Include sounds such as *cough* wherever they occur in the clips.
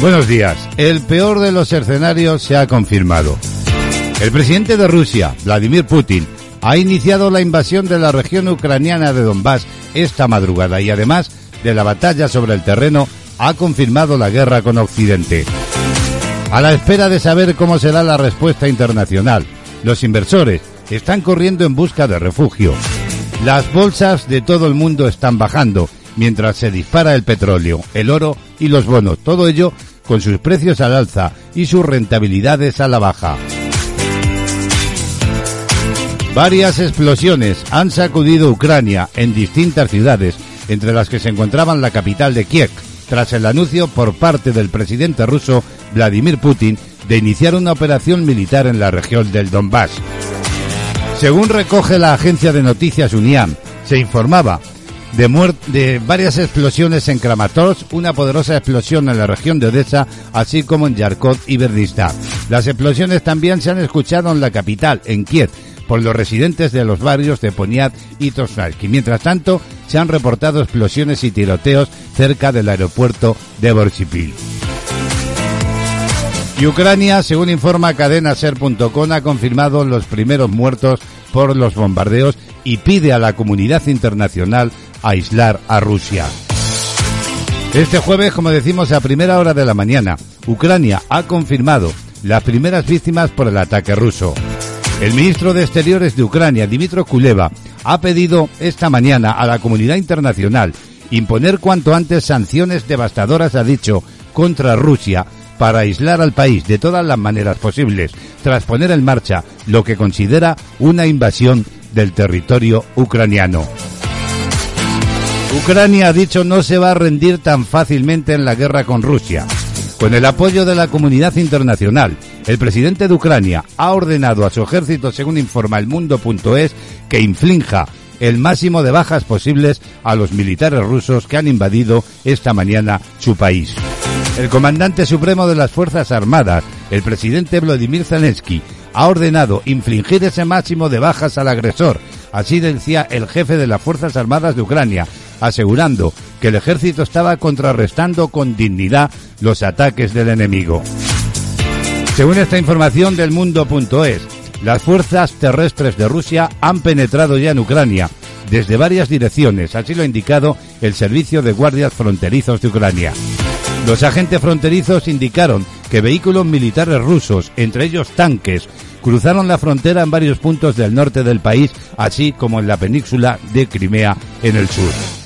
Buenos días. El peor de los escenarios se ha confirmado. El presidente de Rusia, Vladimir Putin, ha iniciado la invasión de la región ucraniana de Donbass esta madrugada y además de la batalla sobre el terreno ha confirmado la guerra con Occidente. A la espera de saber cómo será la respuesta internacional, los inversores están corriendo en busca de refugio. Las bolsas de todo el mundo están bajando mientras se dispara el petróleo, el oro y los bonos. Todo ello con sus precios al alza y sus rentabilidades a la baja. Varias explosiones han sacudido Ucrania en distintas ciudades, entre las que se encontraban la capital de Kiev, tras el anuncio por parte del presidente ruso Vladimir Putin de iniciar una operación militar en la región del Donbass. Según recoge la agencia de noticias Uniam, se informaba de, de varias explosiones en Kramatorsk, una poderosa explosión en la región de Odessa, así como en Yarkov y Berdista. Las explosiones también se han escuchado en la capital, en Kiev, por los residentes de los barrios de Poniat y Tosnalki. Mientras tanto, se han reportado explosiones y tiroteos cerca del aeropuerto de Borsipil. Y Ucrania, según informa cadenaser.com, ha confirmado los primeros muertos por los bombardeos y pide a la comunidad internacional aislar a Rusia. Este jueves, como decimos a primera hora de la mañana, Ucrania ha confirmado las primeras víctimas por el ataque ruso. El ministro de Exteriores de Ucrania, Dimitro Kuleva, ha pedido esta mañana a la comunidad internacional imponer cuanto antes sanciones devastadoras, ha dicho, contra Rusia para aislar al país de todas las maneras posibles, tras poner en marcha lo que considera una invasión del territorio ucraniano. Ucrania ha dicho no se va a rendir tan fácilmente en la guerra con Rusia. Con el apoyo de la comunidad internacional, el presidente de Ucrania ha ordenado a su ejército, según informa el mundo.es, que inflinja el máximo de bajas posibles a los militares rusos que han invadido esta mañana su país. El comandante supremo de las Fuerzas Armadas, el presidente Vladimir Zelensky, ha ordenado infligir ese máximo de bajas al agresor. Así decía el jefe de las Fuerzas Armadas de Ucrania, asegurando que el ejército estaba contrarrestando con dignidad los ataques del enemigo. Según esta información del mundo.es, las fuerzas terrestres de Rusia han penetrado ya en Ucrania desde varias direcciones, así lo ha indicado el Servicio de Guardias Fronterizos de Ucrania. Los agentes fronterizos indicaron que vehículos militares rusos, entre ellos tanques, cruzaron la frontera en varios puntos del norte del país, así como en la península de Crimea en el sur.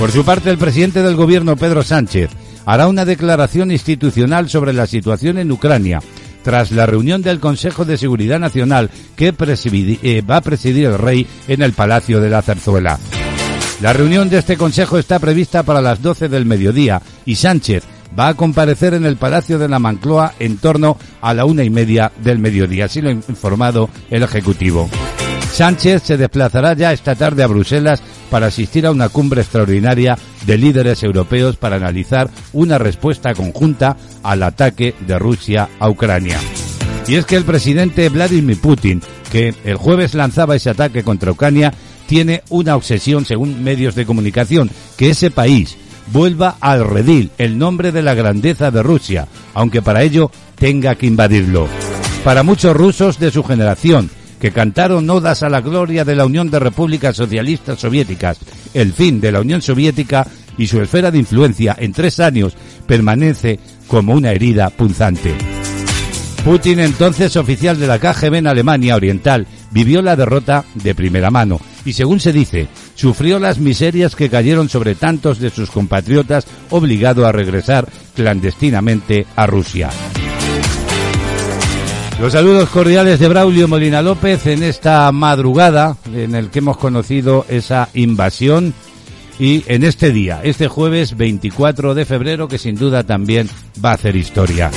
Por su parte, el presidente del gobierno, Pedro Sánchez, hará una declaración institucional sobre la situación en Ucrania tras la reunión del Consejo de Seguridad Nacional que eh, va a presidir el rey en el Palacio de la Zarzuela. La reunión de este Consejo está prevista para las 12 del mediodía y Sánchez va a comparecer en el Palacio de la Mancloa en torno a la una y media del mediodía, así lo ha informado el Ejecutivo. Sánchez se desplazará ya esta tarde a Bruselas para asistir a una cumbre extraordinaria de líderes europeos para analizar una respuesta conjunta al ataque de Rusia a Ucrania. Y es que el presidente Vladimir Putin, que el jueves lanzaba ese ataque contra Ucrania, tiene una obsesión, según medios de comunicación, que ese país vuelva al redil, el nombre de la grandeza de Rusia, aunque para ello tenga que invadirlo. Para muchos rusos de su generación, que cantaron odas a la gloria de la Unión de Repúblicas Socialistas Soviéticas, el fin de la Unión Soviética y su esfera de influencia en tres años permanece como una herida punzante. Putin, entonces oficial de la KGB en Alemania Oriental, vivió la derrota de primera mano y, según se dice, sufrió las miserias que cayeron sobre tantos de sus compatriotas obligado a regresar clandestinamente a Rusia. Los saludos cordiales de Braulio Molina López en esta madrugada en el que hemos conocido esa invasión y en este día, este jueves 24 de febrero, que sin duda también va a hacer historia.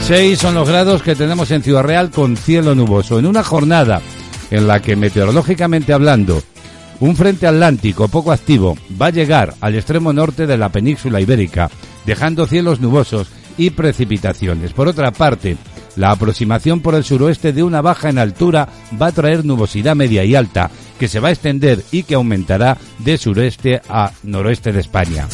Seis son los grados que tenemos en Ciudad Real con cielo nuboso. En una jornada en la que meteorológicamente hablando, un frente atlántico poco activo va a llegar al extremo norte de la península ibérica, dejando cielos nubosos y precipitaciones. Por otra parte, la aproximación por el suroeste de una baja en altura va a traer nubosidad media y alta, que se va a extender y que aumentará de sureste a noroeste de España.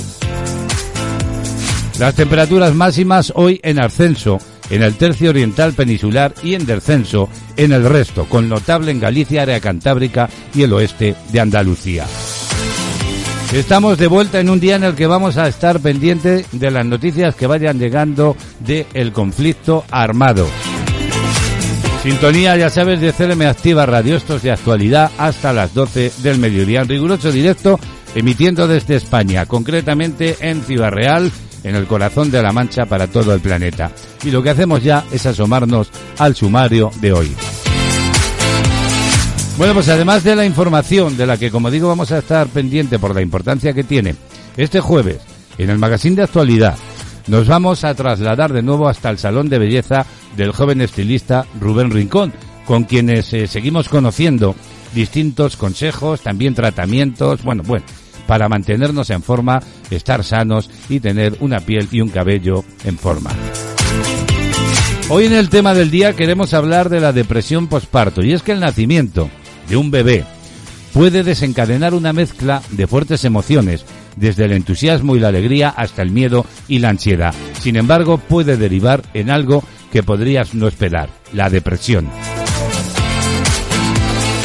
Las temperaturas máximas hoy en ascenso en el tercio oriental peninsular y en descenso en el resto, con notable en Galicia, área cantábrica y el oeste de Andalucía. Estamos de vuelta en un día en el que vamos a estar pendientes de las noticias que vayan llegando del conflicto armado. Sintonía, ya sabes, de CLM Activa Radio, estos de actualidad hasta las 12 del mediodía. En riguroso directo, emitiendo desde España, concretamente en Ciudad Real, en el corazón de la Mancha para todo el planeta. Y lo que hacemos ya es asomarnos al sumario de hoy. Bueno, pues además de la información de la que, como digo, vamos a estar pendiente por la importancia que tiene, este jueves, en el magazine de actualidad, nos vamos a trasladar de nuevo hasta el Salón de Belleza del joven estilista Rubén Rincón, con quienes eh, seguimos conociendo distintos consejos, también tratamientos, bueno, bueno, para mantenernos en forma, estar sanos y tener una piel y un cabello en forma. Hoy en el tema del día queremos hablar de la depresión posparto y es que el nacimiento de un bebé puede desencadenar una mezcla de fuertes emociones, desde el entusiasmo y la alegría hasta el miedo y la ansiedad. Sin embargo, puede derivar en algo que podrías no esperar, la depresión.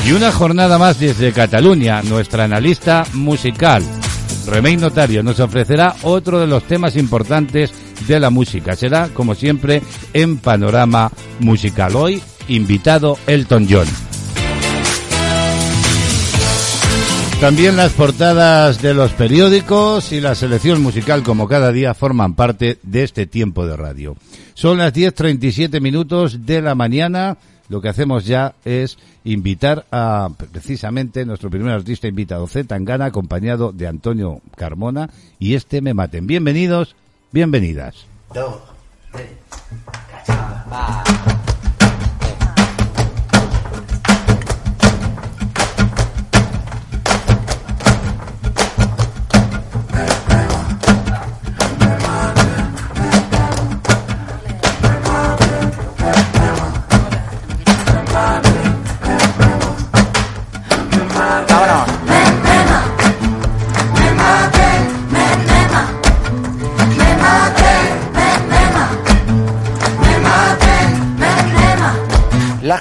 Y una jornada más desde Cataluña, nuestra analista musical, Remey Notario, nos ofrecerá otro de los temas importantes de la música. Será, como siempre, en Panorama Musical. Hoy, invitado Elton John. También las portadas de los periódicos y la selección musical como cada día forman parte de este tiempo de radio. Son las 10.37 minutos de la mañana. Lo que hacemos ya es invitar a precisamente nuestro primer artista invitado, Z Tangana, acompañado de Antonio Carmona y este Me Maten. Bienvenidos, bienvenidas. Las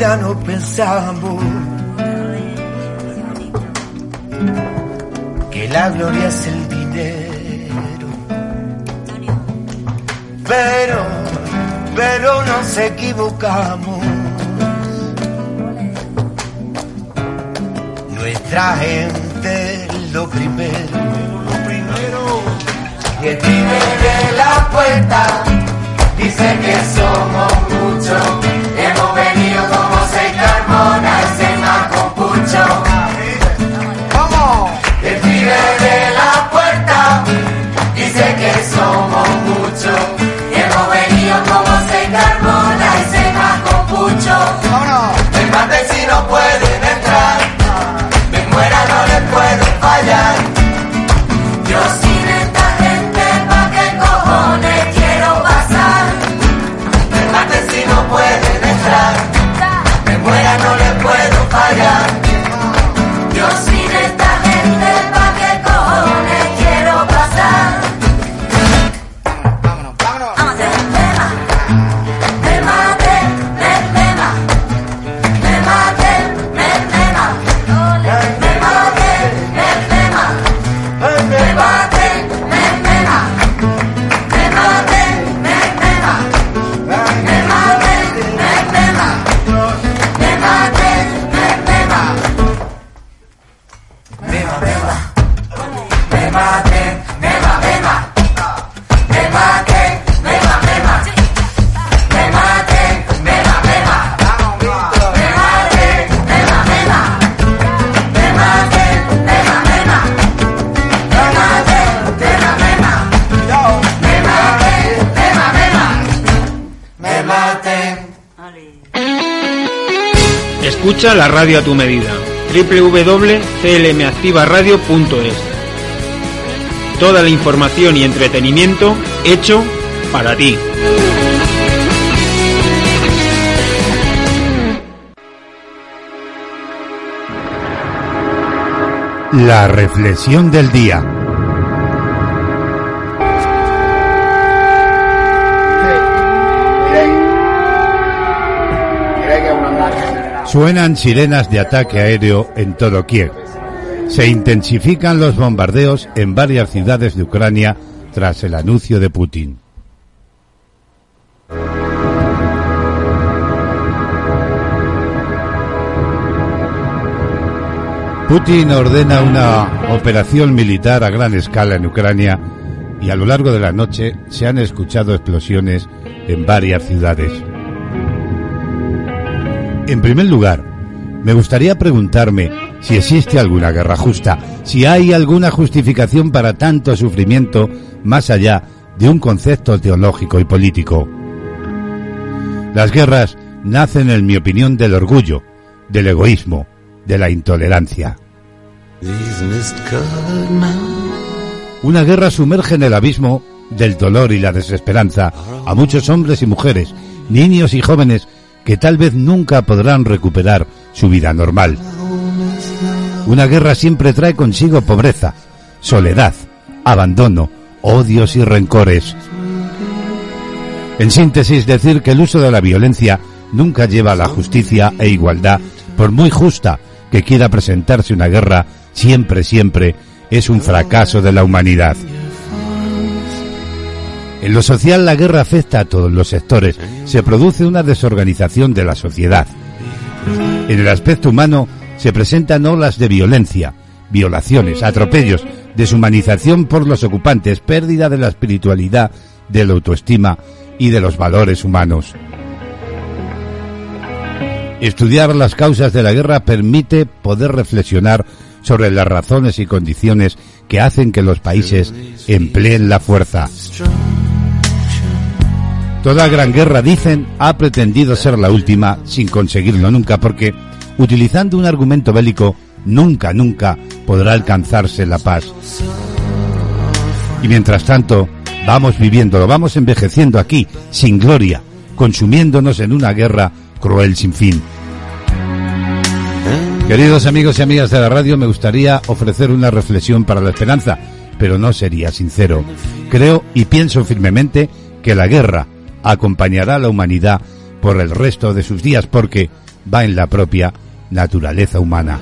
vida no pensamos que la gloria es el dinero. Pero, pero nos equivocamos. Nuestra gente lo primero, lo primero. Y el de la puerta dice que somos muchos Hemos Escucha la radio a tu medida. www.clmactivaradio.es Toda la información y entretenimiento hecho para ti. La reflexión del día. Suenan sirenas de ataque aéreo en todo Kiev. Se intensifican los bombardeos en varias ciudades de Ucrania tras el anuncio de Putin. Putin ordena una operación militar a gran escala en Ucrania y a lo largo de la noche se han escuchado explosiones en varias ciudades. En primer lugar, me gustaría preguntarme si existe alguna guerra justa, si hay alguna justificación para tanto sufrimiento más allá de un concepto teológico y político. Las guerras nacen, en mi opinión, del orgullo, del egoísmo, de la intolerancia. Una guerra sumerge en el abismo del dolor y la desesperanza a muchos hombres y mujeres, niños y jóvenes que tal vez nunca podrán recuperar su vida normal. Una guerra siempre trae consigo pobreza, soledad, abandono, odios y rencores. En síntesis, decir que el uso de la violencia nunca lleva a la justicia e igualdad, por muy justa que quiera presentarse una guerra, siempre, siempre es un fracaso de la humanidad. En lo social la guerra afecta a todos los sectores, se produce una desorganización de la sociedad. En el aspecto humano se presentan olas de violencia, violaciones, atropellos, deshumanización por los ocupantes, pérdida de la espiritualidad, de la autoestima y de los valores humanos. Estudiar las causas de la guerra permite poder reflexionar sobre las razones y condiciones que hacen que los países empleen la fuerza. Toda gran guerra, dicen, ha pretendido ser la última sin conseguirlo nunca, porque utilizando un argumento bélico, nunca, nunca podrá alcanzarse la paz. Y mientras tanto, vamos viviéndolo, vamos envejeciendo aquí, sin gloria, consumiéndonos en una guerra cruel sin fin. Queridos amigos y amigas de la radio, me gustaría ofrecer una reflexión para la esperanza, pero no sería sincero. Creo y pienso firmemente que la guerra acompañará a la humanidad por el resto de sus días porque va en la propia naturaleza humana.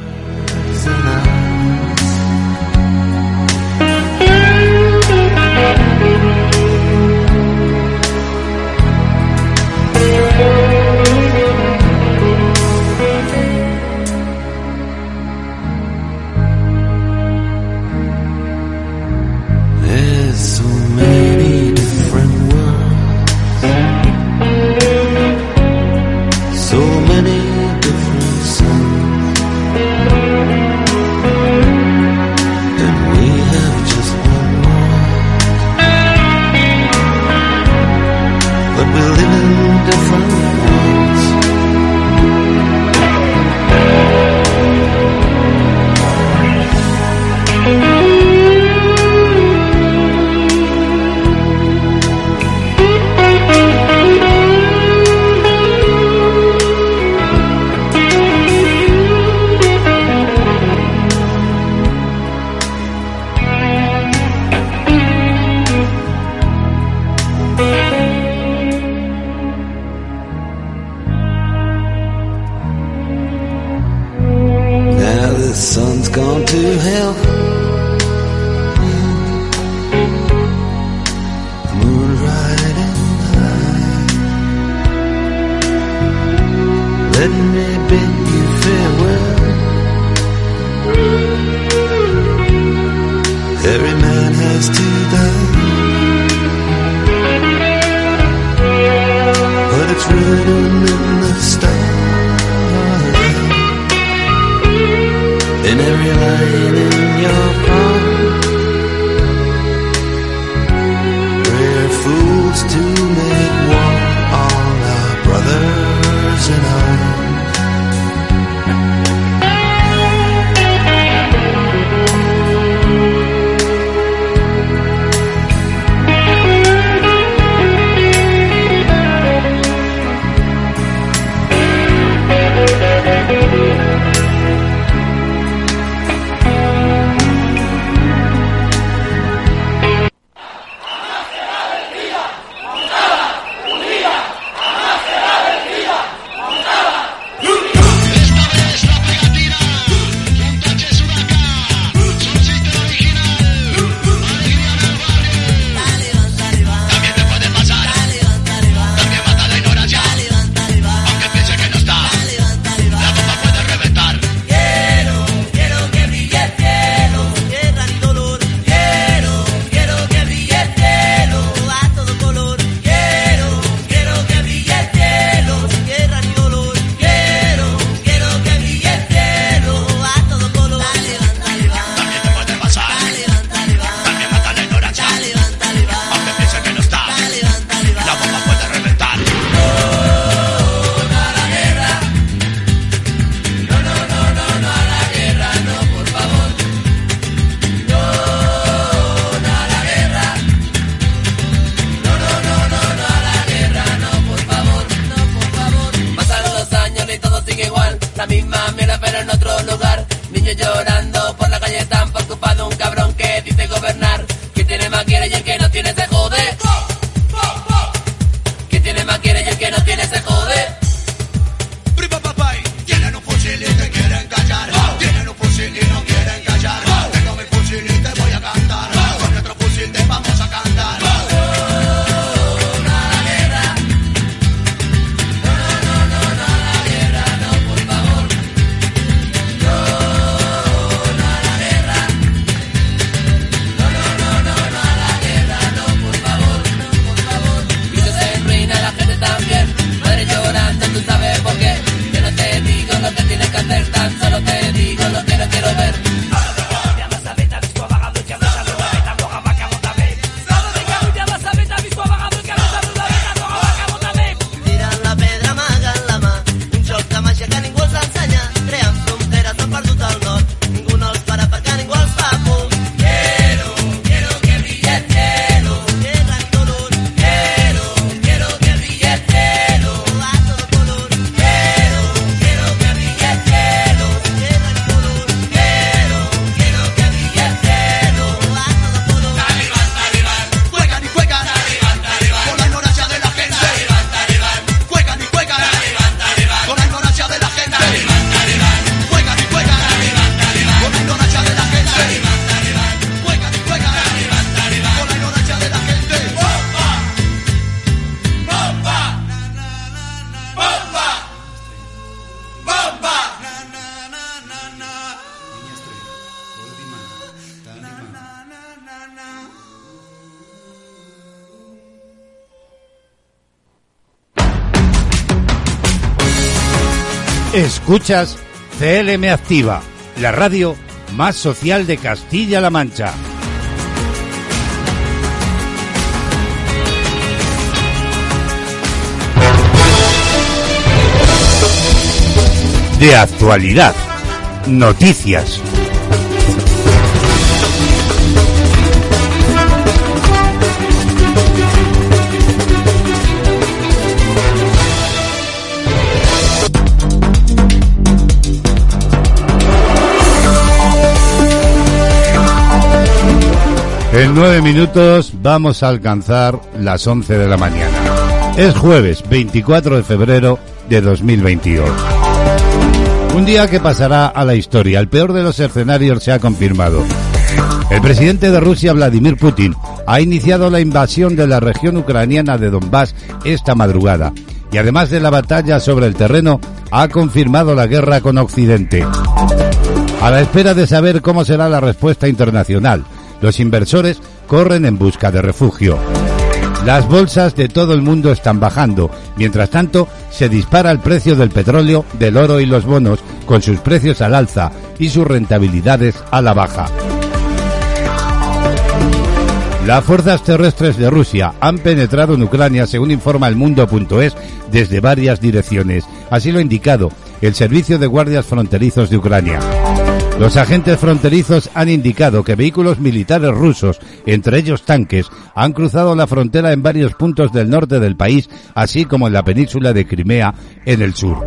Escuchas CLM Activa, la radio más social de Castilla-La Mancha. De actualidad, noticias. En nueve minutos vamos a alcanzar las once de la mañana. Es jueves 24 de febrero de 2022. Un día que pasará a la historia. El peor de los escenarios se ha confirmado. El presidente de Rusia, Vladimir Putin, ha iniciado la invasión de la región ucraniana de Donbass esta madrugada. Y además de la batalla sobre el terreno, ha confirmado la guerra con Occidente. A la espera de saber cómo será la respuesta internacional, los inversores corren en busca de refugio. Las bolsas de todo el mundo están bajando. Mientras tanto, se dispara el precio del petróleo, del oro y los bonos, con sus precios al alza y sus rentabilidades a la baja. Las fuerzas terrestres de Rusia han penetrado en Ucrania, según informa el mundo.es, desde varias direcciones. Así lo ha indicado el Servicio de Guardias Fronterizos de Ucrania. Los agentes fronterizos han indicado que vehículos militares rusos, entre ellos tanques, han cruzado la frontera en varios puntos del norte del país, así como en la península de Crimea, en el sur.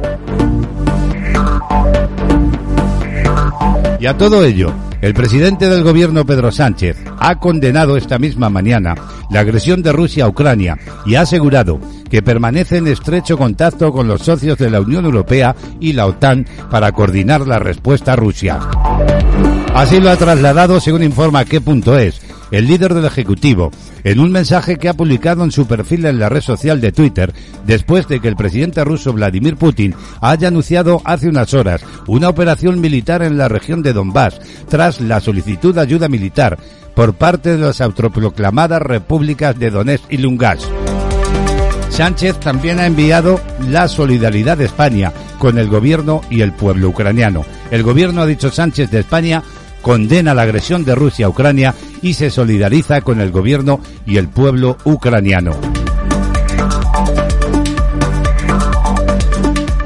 Y a todo ello, el presidente del gobierno Pedro Sánchez ha condenado esta misma mañana la agresión de Rusia a Ucrania y ha asegurado que permanece en estrecho contacto con los socios de la Unión Europea y la OTAN para coordinar la respuesta a Rusia. Así lo ha trasladado, según informa qué.es, el líder del Ejecutivo, en un mensaje que ha publicado en su perfil en la red social de Twitter, después de que el presidente ruso Vladimir Putin haya anunciado hace unas horas una operación militar en la región de Donbass, tras la solicitud de ayuda militar por parte de las autoproclamadas repúblicas de Donetsk y Lugansk. Sánchez también ha enviado la solidaridad de España con el gobierno y el pueblo ucraniano. El gobierno, ha dicho Sánchez de España, condena la agresión de Rusia a Ucrania y se solidariza con el gobierno y el pueblo ucraniano.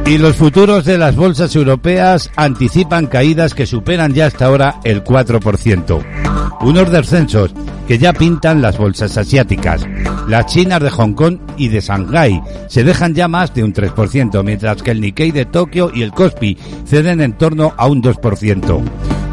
Y los futuros de las bolsas europeas anticipan caídas que superan ya hasta ahora el 4%. Unos descensos que ya pintan las bolsas asiáticas. Las chinas de Hong Kong y de Shanghái se dejan ya más de un 3%, mientras que el Nikkei de Tokio y el Kospi ceden en torno a un 2%.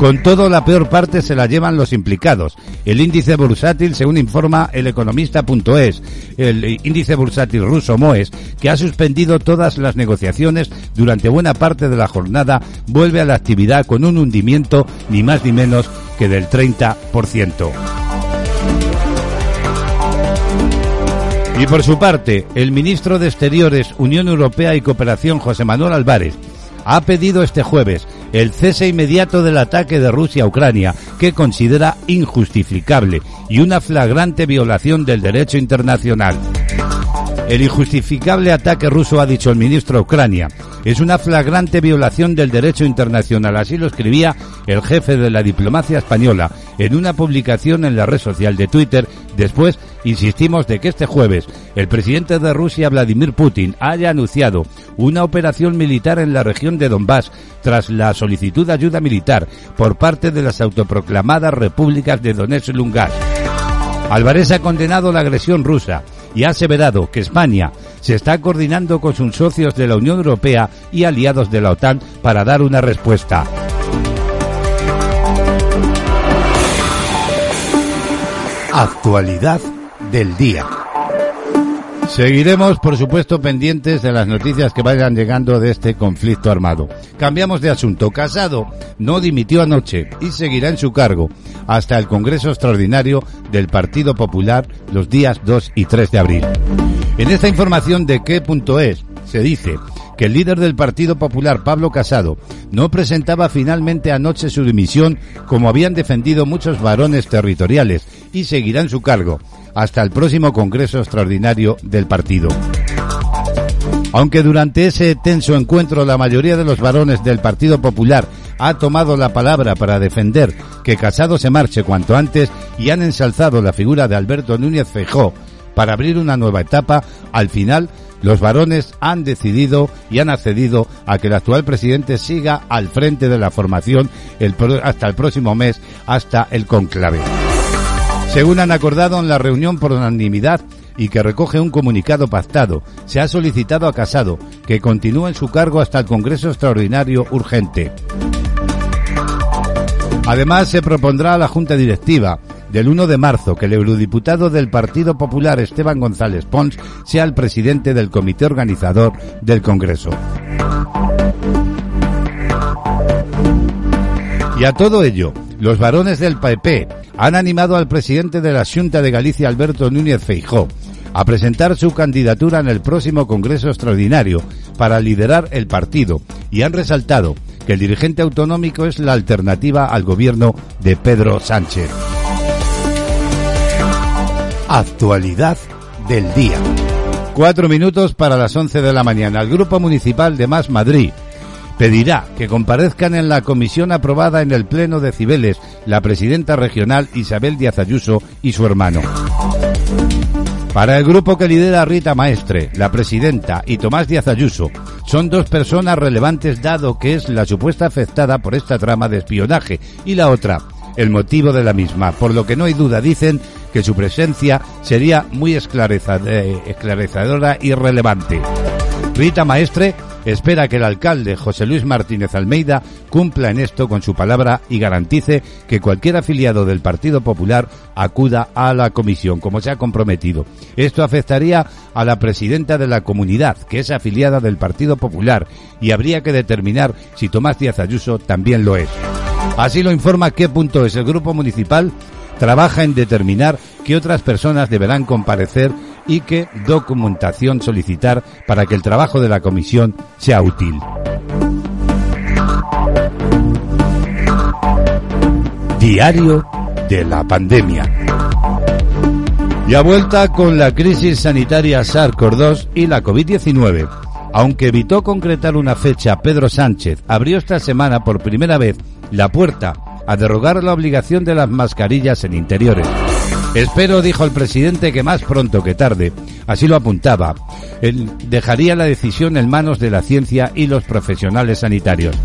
Con todo, la peor parte se la llevan los implicados. El índice bursátil, según informa el economista.es, el índice bursátil ruso MOES, que ha suspendido todas las negociaciones durante buena parte de la jornada, vuelve a la actividad con un hundimiento ni más ni menos que del 30%. Y por su parte, el ministro de Exteriores, Unión Europea y Cooperación, José Manuel Álvarez, ha pedido este jueves el cese inmediato del ataque de Rusia a Ucrania, que considera injustificable y una flagrante violación del derecho internacional. El injustificable ataque ruso, ha dicho el ministro de Ucrania, es una flagrante violación del derecho internacional. Así lo escribía el jefe de la diplomacia española en una publicación en la red social de Twitter. Después, insistimos de que este jueves el presidente de Rusia, Vladimir Putin, haya anunciado una operación militar en la región de Donbass tras la solicitud de ayuda militar por parte de las autoproclamadas repúblicas de Donetsk y Lugansk. Álvarez ha condenado la agresión rusa y ha aseverado que España se está coordinando con sus socios de la Unión Europea y aliados de la OTAN para dar una respuesta. Actualidad del día. Seguiremos, por supuesto, pendientes de las noticias que vayan llegando de este conflicto armado. Cambiamos de asunto. Casado no dimitió anoche y seguirá en su cargo hasta el Congreso Extraordinario del Partido Popular los días 2 y 3 de abril. En esta información de qué.es se dice que el líder del Partido Popular, Pablo Casado, no presentaba finalmente anoche su dimisión como habían defendido muchos varones territoriales y seguirá en su cargo hasta el próximo Congreso Extraordinario del partido. Aunque durante ese tenso encuentro la mayoría de los varones del Partido Popular ha tomado la palabra para defender que Casado se marche cuanto antes y han ensalzado la figura de Alberto Núñez Feijó para abrir una nueva etapa, al final los varones han decidido y han accedido a que el actual presidente siga al frente de la formación hasta el próximo mes, hasta el conclave. Según han acordado en la reunión por unanimidad, y que recoge un comunicado pactado. Se ha solicitado a Casado que continúe en su cargo hasta el Congreso Extraordinario urgente. Además, se propondrá a la Junta Directiva del 1 de marzo que el eurodiputado del Partido Popular Esteban González Pons sea el presidente del comité organizador del Congreso. Y a todo ello, los varones del PP han animado al presidente de la Junta de Galicia, Alberto Núñez Feijó, a presentar su candidatura en el próximo Congreso Extraordinario para liderar el partido y han resaltado que el dirigente autonómico es la alternativa al gobierno de Pedro Sánchez. Actualidad del día. Cuatro minutos para las once de la mañana. El Grupo Municipal de Más Madrid pedirá que comparezcan en la comisión aprobada en el Pleno de Cibeles la presidenta regional Isabel Díaz Ayuso y su hermano. Para el grupo que lidera Rita Maestre, la presidenta, y Tomás Díaz Ayuso, son dos personas relevantes dado que es la supuesta afectada por esta trama de espionaje y la otra, el motivo de la misma, por lo que no hay duda, dicen, que su presencia sería muy esclarecedora y relevante. Rita Maestre espera que el alcalde José Luis Martínez Almeida cumpla en esto con su palabra y garantice que cualquier afiliado del Partido Popular acuda a la comisión, como se ha comprometido. Esto afectaría a la presidenta de la comunidad, que es afiliada del Partido Popular, y habría que determinar si Tomás Díaz Ayuso también lo es. Así lo informa qué punto es el grupo municipal trabaja en determinar qué otras personas deberán comparecer y qué documentación solicitar para que el trabajo de la comisión sea útil. Diario de la pandemia. Ya vuelta con la crisis sanitaria SARS-CoV-2 y la COVID-19. Aunque evitó concretar una fecha, Pedro Sánchez abrió esta semana por primera vez la puerta a derrogar la obligación de las mascarillas en interiores. Espero, dijo el presidente, que más pronto que tarde, así lo apuntaba, él dejaría la decisión en manos de la ciencia y los profesionales sanitarios.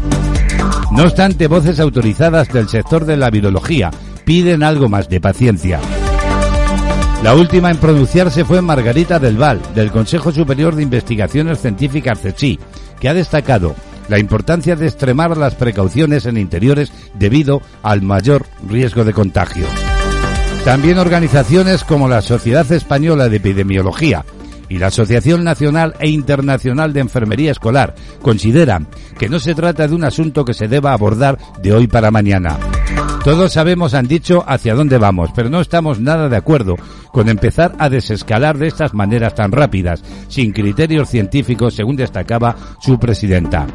No obstante, voces autorizadas del sector de la virología piden algo más de paciencia. La última en pronunciarse fue Margarita del Val, del Consejo Superior de Investigaciones Científicas CSI, que ha destacado la importancia de extremar las precauciones en interiores debido al mayor riesgo de contagio. También organizaciones como la Sociedad Española de Epidemiología y la Asociación Nacional e Internacional de Enfermería Escolar consideran que no se trata de un asunto que se deba abordar de hoy para mañana. Todos sabemos, han dicho, hacia dónde vamos, pero no estamos nada de acuerdo con empezar a desescalar de estas maneras tan rápidas, sin criterios científicos, según destacaba su presidenta.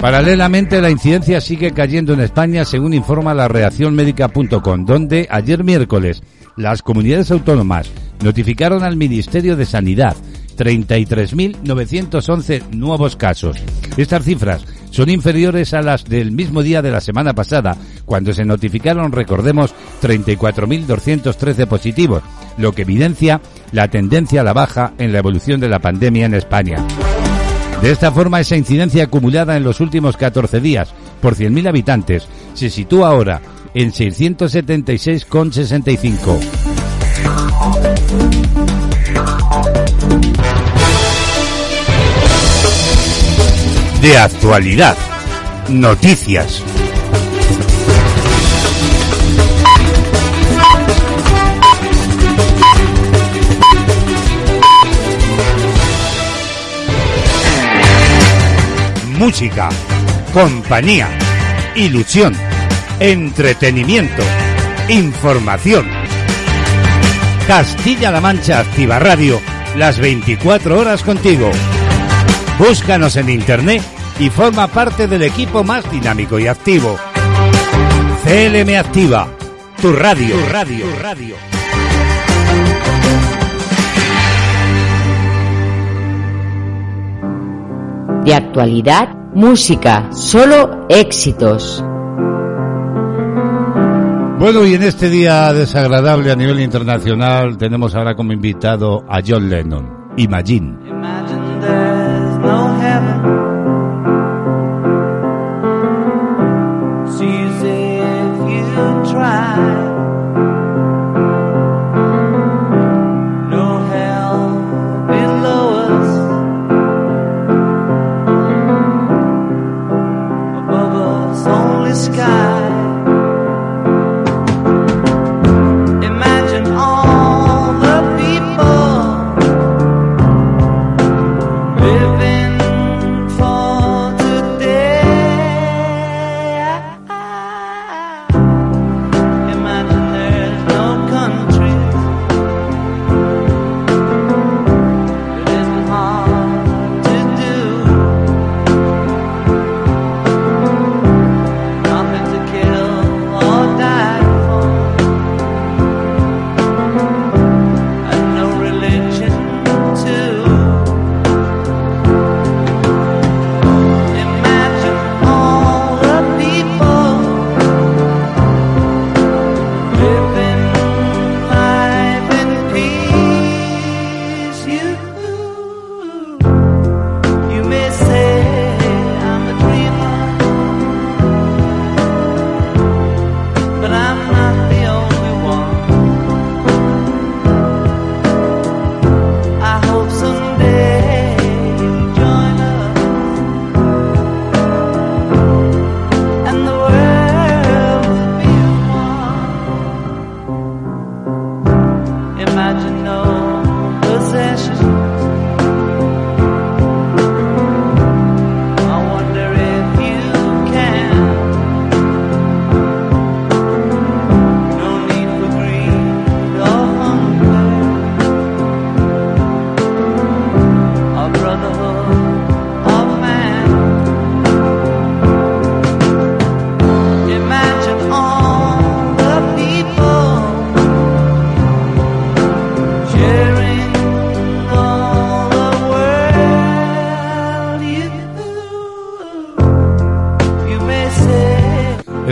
Paralelamente, la incidencia sigue cayendo en España, según informa la reaccionmédica.com, donde ayer miércoles las comunidades autónomas notificaron al Ministerio de Sanidad 33.911 nuevos casos. Estas cifras son inferiores a las del mismo día de la semana pasada, cuando se notificaron, recordemos, 34.213 positivos, lo que evidencia la tendencia a la baja en la evolución de la pandemia en España. De esta forma, esa incidencia acumulada en los últimos 14 días por 100.000 habitantes se sitúa ahora en 676,65. De actualidad, noticias. música, compañía, ilusión, entretenimiento, información. Castilla-La Mancha Activa Radio, las 24 horas contigo. Búscanos en internet y forma parte del equipo más dinámico y activo. CLM Activa, tu radio, tu radio, tu radio. de actualidad, música, solo éxitos. Bueno, y en este día desagradable a nivel internacional tenemos ahora como invitado a John Lennon. Imagine.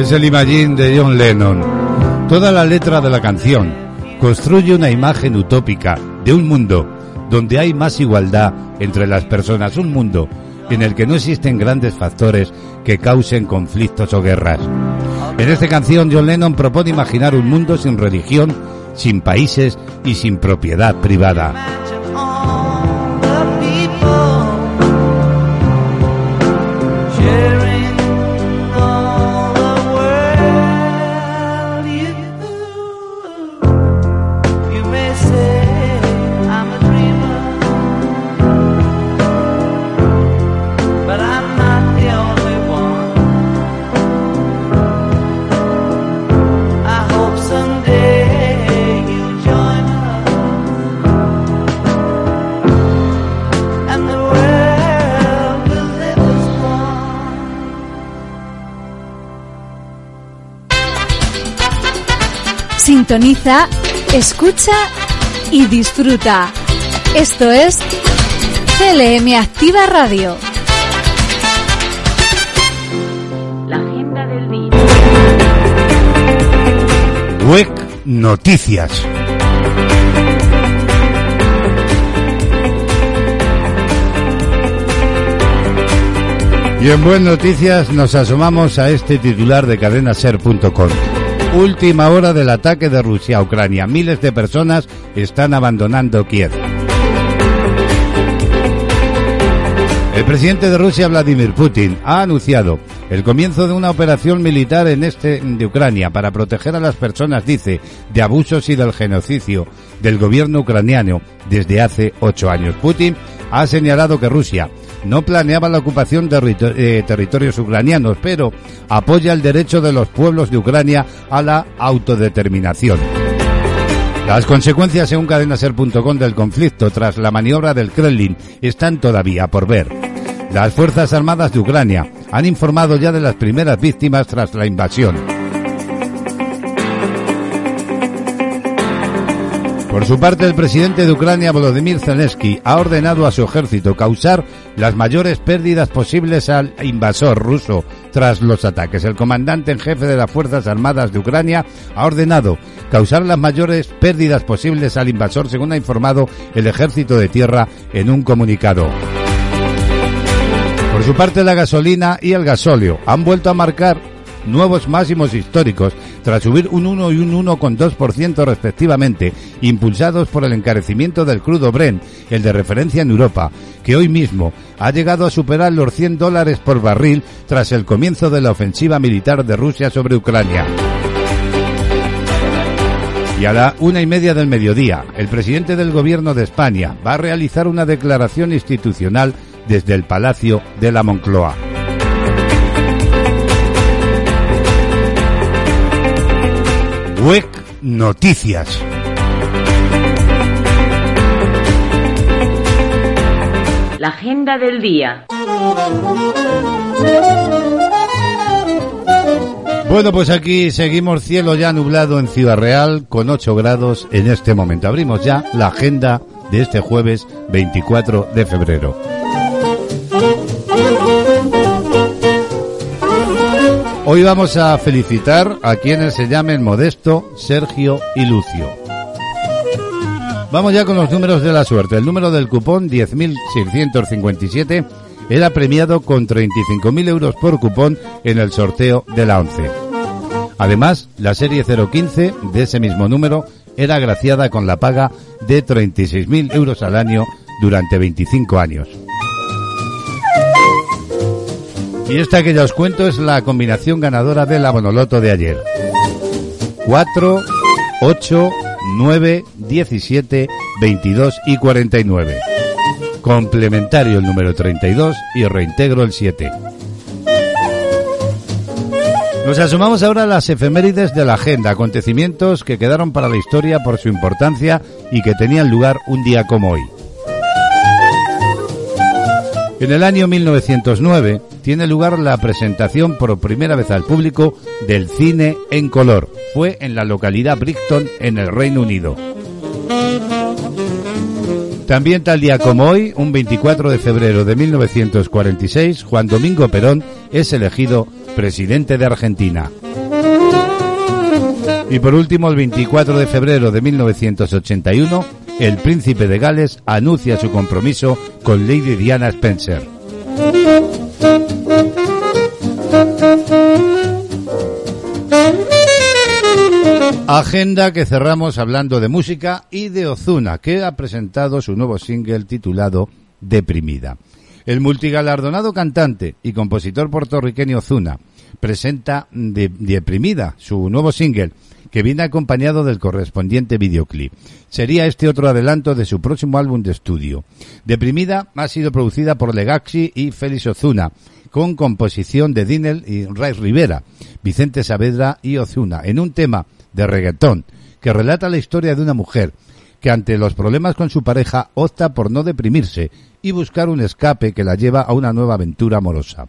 Es el Imagine de John Lennon. Toda la letra de la canción construye una imagen utópica de un mundo donde hay más igualdad entre las personas, un mundo en el que no existen grandes factores que causen conflictos o guerras. En esta canción John Lennon propone imaginar un mundo sin religión, sin países y sin propiedad privada. Sintoniza, escucha y disfruta. Esto es CLM Activa Radio. La agenda del día. WEC Noticias. Y en Buen Noticias nos asomamos a este titular de cadenaser.com. Última hora del ataque de Rusia a Ucrania. Miles de personas están abandonando Kiev. El presidente de Rusia, Vladimir Putin, ha anunciado el comienzo de una operación militar en este de Ucrania para proteger a las personas, dice, de abusos y del genocidio del gobierno ucraniano desde hace ocho años. Putin ha señalado que Rusia no planeaba la ocupación de eh, territorios ucranianos, pero apoya el derecho de los pueblos de Ucrania a la autodeterminación. Las consecuencias, según cadenaser.com, del conflicto tras la maniobra del Kremlin están todavía por ver. Las Fuerzas Armadas de Ucrania han informado ya de las primeras víctimas tras la invasión. Por su parte, el presidente de Ucrania, Volodymyr Zelensky, ha ordenado a su ejército causar las mayores pérdidas posibles al invasor ruso tras los ataques. El comandante en jefe de las Fuerzas Armadas de Ucrania ha ordenado causar las mayores pérdidas posibles al invasor, según ha informado el ejército de tierra en un comunicado. Por su parte, la gasolina y el gasóleo han vuelto a marcar nuevos máximos históricos tras subir un 1 y un 1,2% respectivamente, impulsados por el encarecimiento del crudo Brent, el de referencia en Europa, que hoy mismo ha llegado a superar los 100 dólares por barril tras el comienzo de la ofensiva militar de Rusia sobre Ucrania. Y a la una y media del mediodía, el presidente del gobierno de España va a realizar una declaración institucional desde el Palacio de la Moncloa. WEC Noticias. La agenda del día. Bueno, pues aquí seguimos cielo ya nublado en Ciudad Real con 8 grados en este momento. Abrimos ya la agenda de este jueves 24 de febrero. Hoy vamos a felicitar a quienes se llamen Modesto, Sergio y Lucio. Vamos ya con los números de la suerte. El número del cupón 10.657 era premiado con 35.000 euros por cupón en el sorteo de la 11. Además, la serie 015 de ese mismo número era agraciada con la paga de 36.000 euros al año durante 25 años. Y esta que ya os cuento es la combinación ganadora de la Bonoloto de ayer. 4, 8, 9, 17, 22 y 49. Complementario el número 32 y reintegro el 7. Nos asomamos ahora a las efemérides de la agenda, acontecimientos que quedaron para la historia por su importancia y que tenían lugar un día como hoy. En el año 1909 tiene lugar la presentación por primera vez al público del cine en color. Fue en la localidad Brighton, en el Reino Unido. También tal día como hoy, un 24 de febrero de 1946, Juan Domingo Perón es elegido presidente de Argentina. Y por último, el 24 de febrero de 1981, el príncipe de Gales anuncia su compromiso con Lady Diana Spencer. Agenda que cerramos hablando de música y de Ozuna, que ha presentado su nuevo single titulado Deprimida. El multigalardonado cantante y compositor puertorriqueño Ozuna presenta de Deprimida, su nuevo single, que viene acompañado del correspondiente videoclip. Sería este otro adelanto de su próximo álbum de estudio. Deprimida ha sido producida por Legaxi y Félix Ozuna, con composición de Dinel y Ray Rivera, Vicente Saavedra y Ozuna, en un tema de reggaetón que relata la historia de una mujer que ante los problemas con su pareja opta por no deprimirse y buscar un escape que la lleva a una nueva aventura amorosa.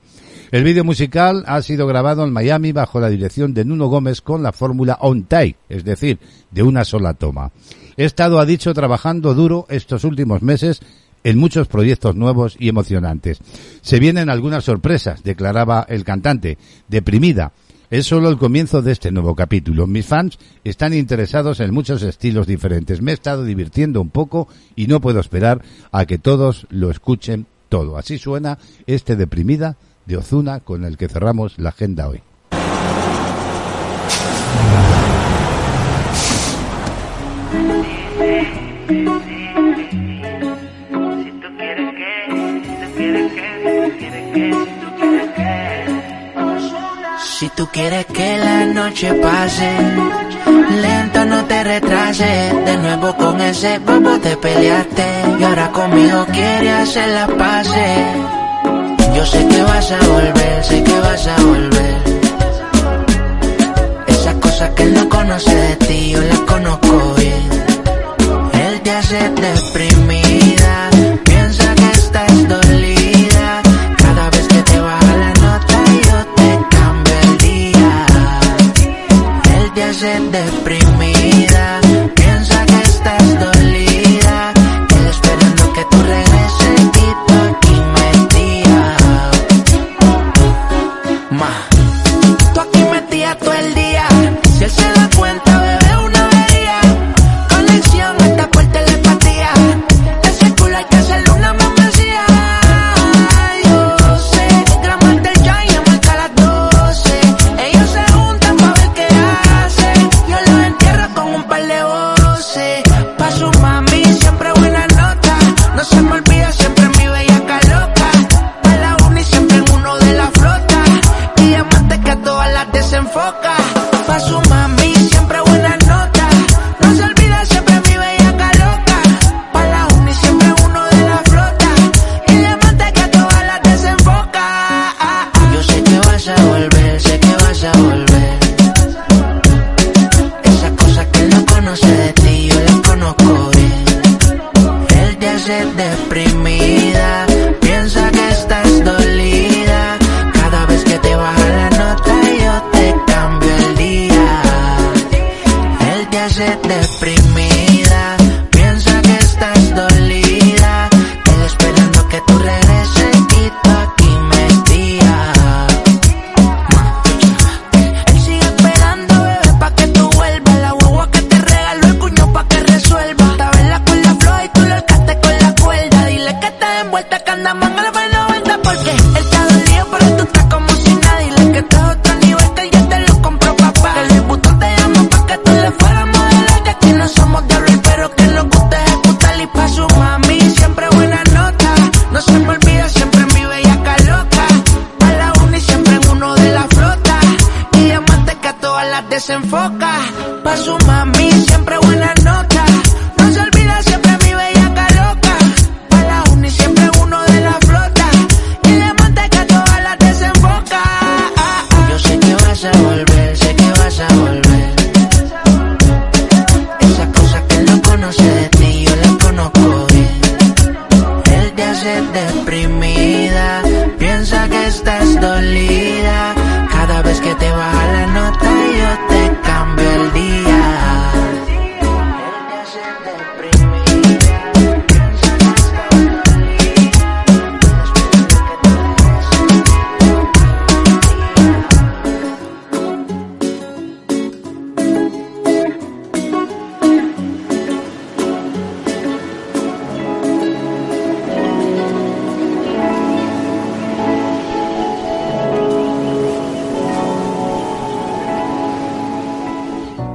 El vídeo musical ha sido grabado en Miami bajo la dirección de Nuno Gómez con la fórmula on take, es decir, de una sola toma. He estado, ha dicho, trabajando duro estos últimos meses en muchos proyectos nuevos y emocionantes. Se vienen algunas sorpresas, declaraba el cantante, deprimida. Es solo el comienzo de este nuevo capítulo. Mis fans están interesados en muchos estilos diferentes. Me he estado divirtiendo un poco y no puedo esperar a que todos lo escuchen todo. Así suena este deprimida de Ozuna con el que cerramos la agenda hoy. Si tú quieres que la noche pase, lento no te retrase. De nuevo con ese bobo te peleaste. Y ahora conmigo quieres hacer las paces. Yo sé que vas a volver, sé que vas a volver. Esas cosas que él no conoce de ti, yo las conozco bien. Él te hace deprimida,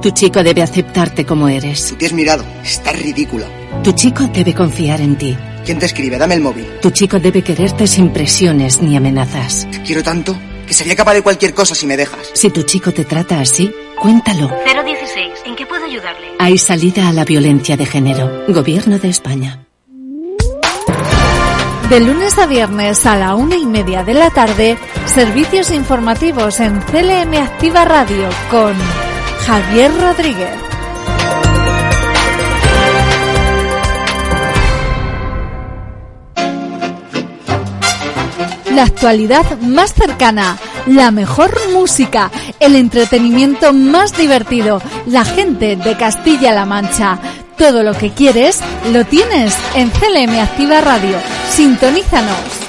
Tu chico debe aceptarte como eres. Tú te has mirado. Estás ridícula. Tu chico debe confiar en ti. ¿Quién te escribe? Dame el móvil. Tu chico debe quererte sin presiones ni amenazas. Te quiero tanto que sería capaz de cualquier cosa si me dejas. Si tu chico te trata así, cuéntalo. 016, ¿en qué puedo ayudarle? Hay salida a la violencia de género. Gobierno de España. De lunes a viernes a la una y media de la tarde, servicios informativos en CLM Activa Radio con Javier Rodríguez. La actualidad más cercana, la mejor música, el entretenimiento más divertido, la gente de Castilla-La Mancha. Todo lo que quieres lo tienes en CLM Activa Radio. Sintonízanos.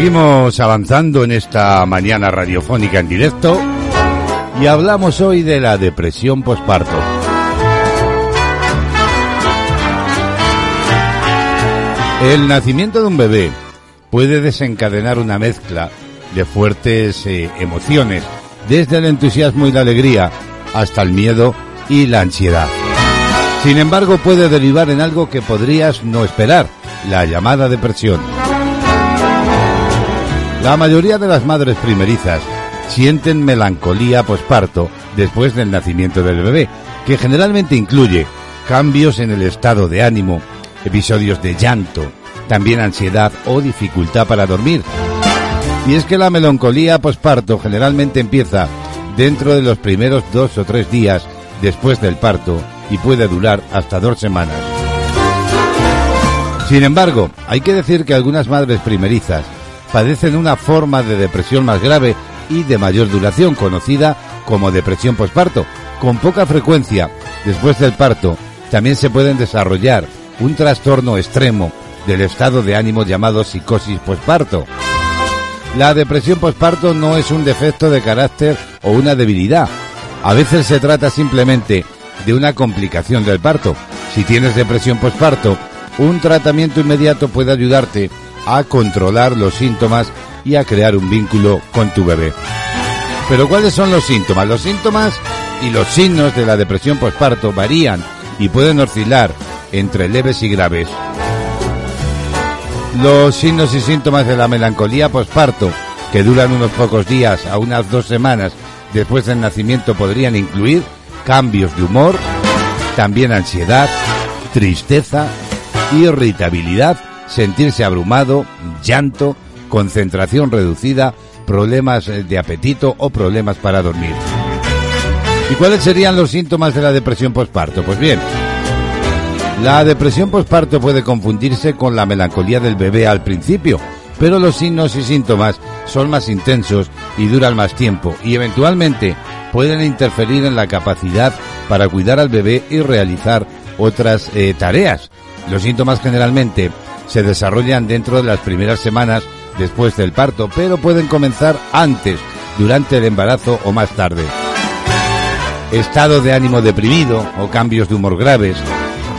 Seguimos avanzando en esta mañana radiofónica en directo y hablamos hoy de la depresión posparto. El nacimiento de un bebé puede desencadenar una mezcla de fuertes eh, emociones, desde el entusiasmo y la alegría hasta el miedo y la ansiedad. Sin embargo, puede derivar en algo que podrías no esperar, la llamada depresión. La mayoría de las madres primerizas sienten melancolía posparto después del nacimiento del bebé, que generalmente incluye cambios en el estado de ánimo, episodios de llanto, también ansiedad o dificultad para dormir. Y es que la melancolía posparto generalmente empieza dentro de los primeros dos o tres días después del parto y puede durar hasta dos semanas. Sin embargo, hay que decir que algunas madres primerizas padecen una forma de depresión más grave y de mayor duración, conocida como depresión posparto. Con poca frecuencia, después del parto, también se pueden desarrollar un trastorno extremo del estado de ánimo llamado psicosis posparto. La depresión posparto no es un defecto de carácter o una debilidad. A veces se trata simplemente de una complicación del parto. Si tienes depresión posparto, un tratamiento inmediato puede ayudarte a controlar los síntomas y a crear un vínculo con tu bebé. Pero ¿cuáles son los síntomas? Los síntomas y los signos de la depresión posparto varían y pueden oscilar entre leves y graves. Los signos y síntomas de la melancolía posparto, que duran unos pocos días a unas dos semanas después del nacimiento, podrían incluir cambios de humor, también ansiedad, tristeza, irritabilidad, sentirse abrumado, llanto, concentración reducida, problemas eh, de apetito o problemas para dormir. ¿Y cuáles serían los síntomas de la depresión posparto? Pues bien, la depresión posparto puede confundirse con la melancolía del bebé al principio, pero los signos y síntomas son más intensos y duran más tiempo y eventualmente pueden interferir en la capacidad para cuidar al bebé y realizar otras eh, tareas. Los síntomas generalmente se desarrollan dentro de las primeras semanas después del parto, pero pueden comenzar antes, durante el embarazo o más tarde. Estado de ánimo deprimido o cambios de humor graves,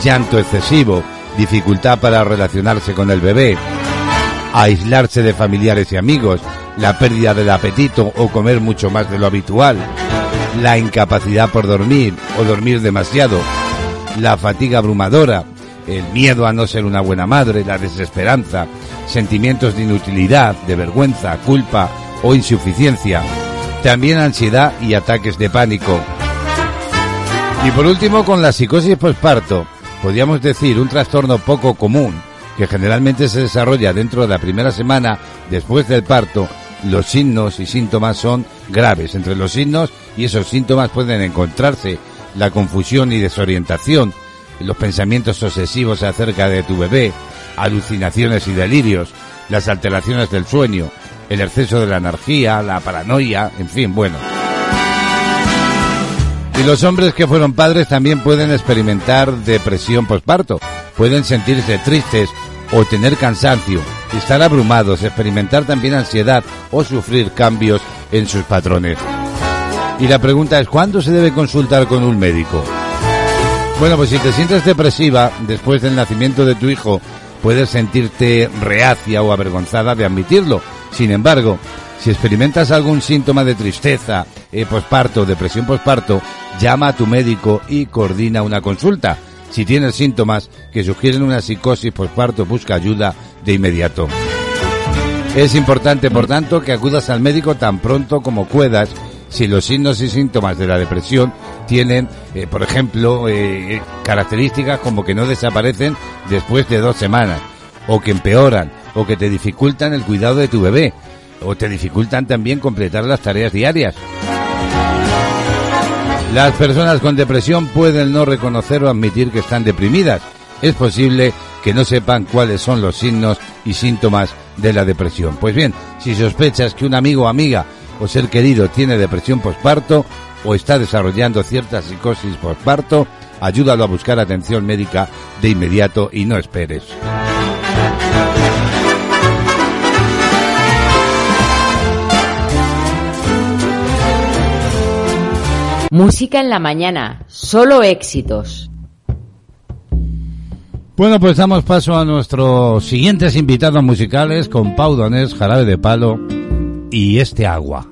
llanto excesivo, dificultad para relacionarse con el bebé, aislarse de familiares y amigos, la pérdida del apetito o comer mucho más de lo habitual, la incapacidad por dormir o dormir demasiado, la fatiga abrumadora, el miedo a no ser una buena madre, la desesperanza, sentimientos de inutilidad, de vergüenza, culpa o insuficiencia, también ansiedad y ataques de pánico, y por último, con la psicosis postparto, podríamos decir un trastorno poco común que generalmente se desarrolla dentro de la primera semana después del parto. Los signos y síntomas son graves. Entre los signos y esos síntomas pueden encontrarse la confusión y desorientación, los pensamientos obsesivos acerca de tu bebé, alucinaciones y delirios, las alteraciones del sueño, el exceso de la energía, la paranoia, en fin, bueno. Y los hombres que fueron padres también pueden experimentar depresión postparto, pueden sentirse tristes o tener cansancio, estar abrumados, experimentar también ansiedad o sufrir cambios en sus patrones. Y la pregunta es, ¿cuándo se debe consultar con un médico? Bueno, pues si te sientes depresiva después del nacimiento de tu hijo, puedes sentirte reacia o avergonzada de admitirlo. Sin embargo, si experimentas algún síntoma de tristeza, eh, posparto, depresión posparto, llama a tu médico y coordina una consulta. Si tienes síntomas que sugieren una psicosis posparto, busca ayuda de inmediato. Es importante, por tanto, que acudas al médico tan pronto como puedas si los signos y síntomas de la depresión tienen, eh, por ejemplo, eh, características como que no desaparecen después de dos semanas, o que empeoran, o que te dificultan el cuidado de tu bebé, o te dificultan también completar las tareas diarias. Las personas con depresión pueden no reconocer o admitir que están deprimidas. Es posible que no sepan cuáles son los signos y síntomas de la depresión. Pues bien, si sospechas que un amigo o amiga o ser querido tiene depresión postparto o está desarrollando cierta psicosis postparto, ayúdalo a buscar atención médica de inmediato y no esperes. Música en la mañana, solo éxitos. Bueno, pues damos paso a nuestros siguientes invitados musicales con Pau Donés, Jarabe de Palo y Este Agua.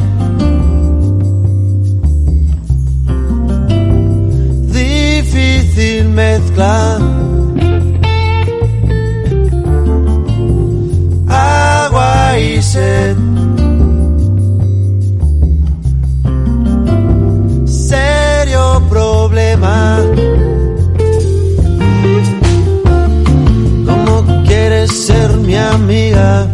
Agua y sed. Serio problema. ¿Cómo quieres ser mi amiga?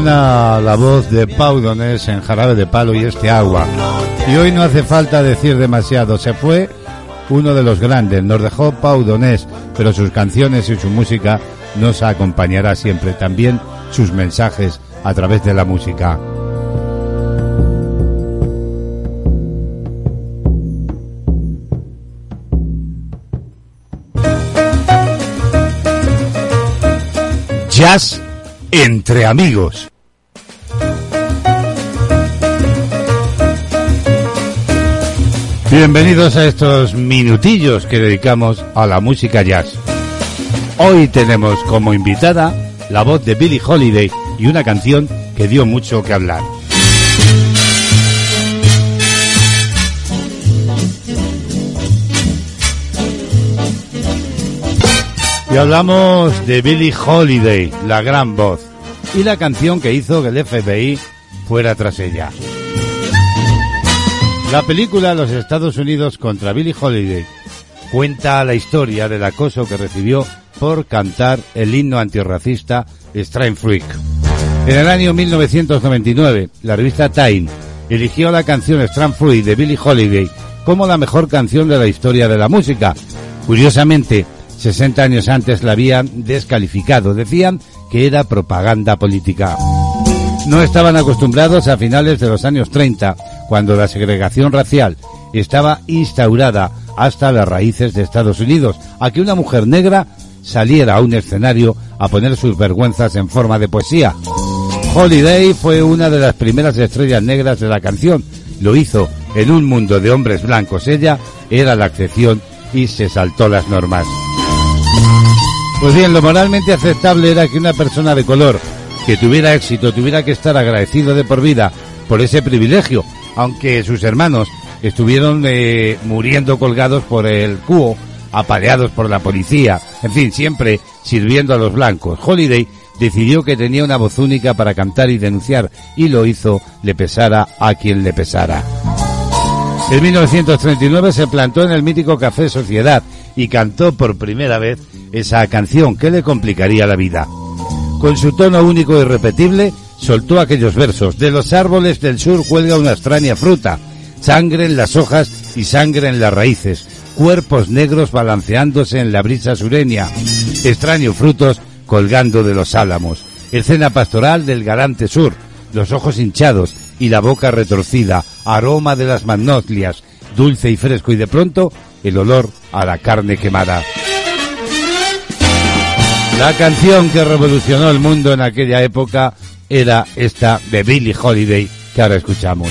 Suena la voz de Pau Donés en Jarabe de Palo y este agua. Y hoy no hace falta decir demasiado, se fue uno de los grandes, nos dejó Pau Donés, pero sus canciones y su música nos acompañará siempre, también sus mensajes a través de la música. Jazz entre amigos. Bienvenidos a estos minutillos que dedicamos a la música jazz. Hoy tenemos como invitada la voz de Billie Holiday y una canción que dio mucho que hablar. Y hablamos de Billie Holiday, la gran voz, y la canción que hizo que el FBI fuera tras ella. La película Los Estados Unidos contra Billie Holiday cuenta la historia del acoso que recibió por cantar el himno antirracista Strain Freak. En el año 1999, la revista Time eligió la canción Strain Freak de Billie Holiday como la mejor canción de la historia de la música. Curiosamente, 60 años antes la habían descalificado. Decían que era propaganda política. No estaban acostumbrados a finales de los años 30, cuando la segregación racial estaba instaurada hasta las raíces de Estados Unidos, a que una mujer negra saliera a un escenario a poner sus vergüenzas en forma de poesía. Holiday fue una de las primeras estrellas negras de la canción. Lo hizo en un mundo de hombres blancos. Ella era la excepción y se saltó las normas. Pues bien, lo moralmente aceptable era que una persona de color que tuviera éxito tuviera que estar agradecido de por vida por ese privilegio, aunque sus hermanos estuvieron eh, muriendo colgados por el cubo, apaleados por la policía, en fin, siempre sirviendo a los blancos. Holiday decidió que tenía una voz única para cantar y denunciar, y lo hizo, le pesara a quien le pesara. En 1939 se plantó en el mítico Café Sociedad y cantó por primera vez esa canción que le complicaría la vida. Con su tono único y irrepetible, soltó aquellos versos. De los árboles del sur cuelga una extraña fruta, sangre en las hojas y sangre en las raíces, cuerpos negros balanceándose en la brisa sureña, extraños frutos colgando de los álamos, escena pastoral del galante sur, los ojos hinchados y la boca retorcida, aroma de las magnolias, dulce y fresco y de pronto el olor a la carne quemada. La canción que revolucionó el mundo en aquella época era esta de Billie Holiday que ahora escuchamos.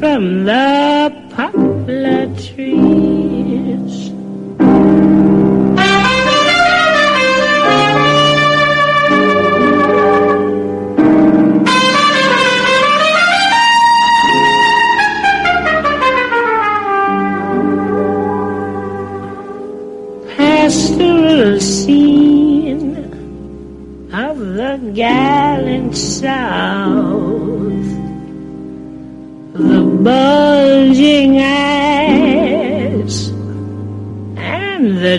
From the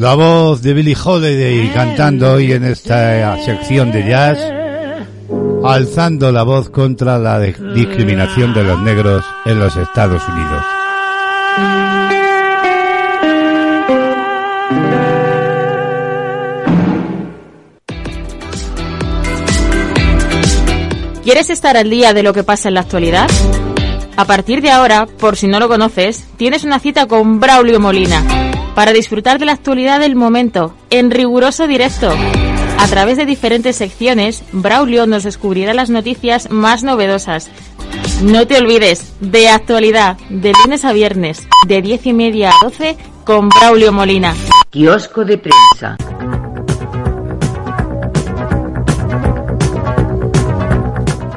La voz de Billie Holiday cantando hoy en esta sección de jazz, alzando la voz contra la discriminación de los negros en los Estados Unidos. ¿Quieres estar al día de lo que pasa en la actualidad? A partir de ahora, por si no lo conoces, tienes una cita con Braulio Molina para disfrutar de la actualidad del momento en riguroso directo. A través de diferentes secciones, Braulio nos descubrirá las noticias más novedosas. No te olvides, de actualidad, de lunes a viernes, de 10 y media a 12, con Braulio Molina. Kiosco de prensa.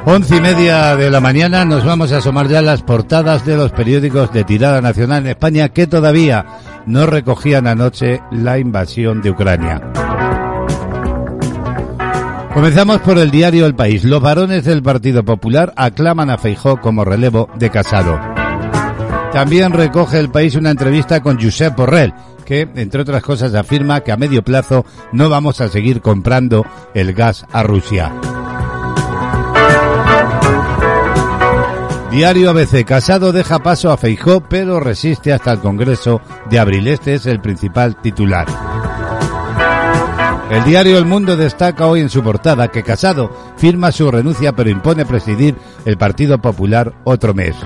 Once y media de la mañana nos vamos a asomar ya a las portadas de los periódicos de tirada nacional en España que todavía no recogían anoche la invasión de Ucrania. Comenzamos por el diario El País. Los varones del Partido Popular aclaman a Feijó como relevo de Casado. También recoge El País una entrevista con Josep Borrell, que, entre otras cosas, afirma que a medio plazo no vamos a seguir comprando el gas a Rusia. Diario ABC. Casado deja paso a Feijó, pero resiste hasta el Congreso de abril. Este es el principal titular. El diario El Mundo destaca hoy en su portada que Casado firma su renuncia pero impone presidir el Partido Popular otro mes.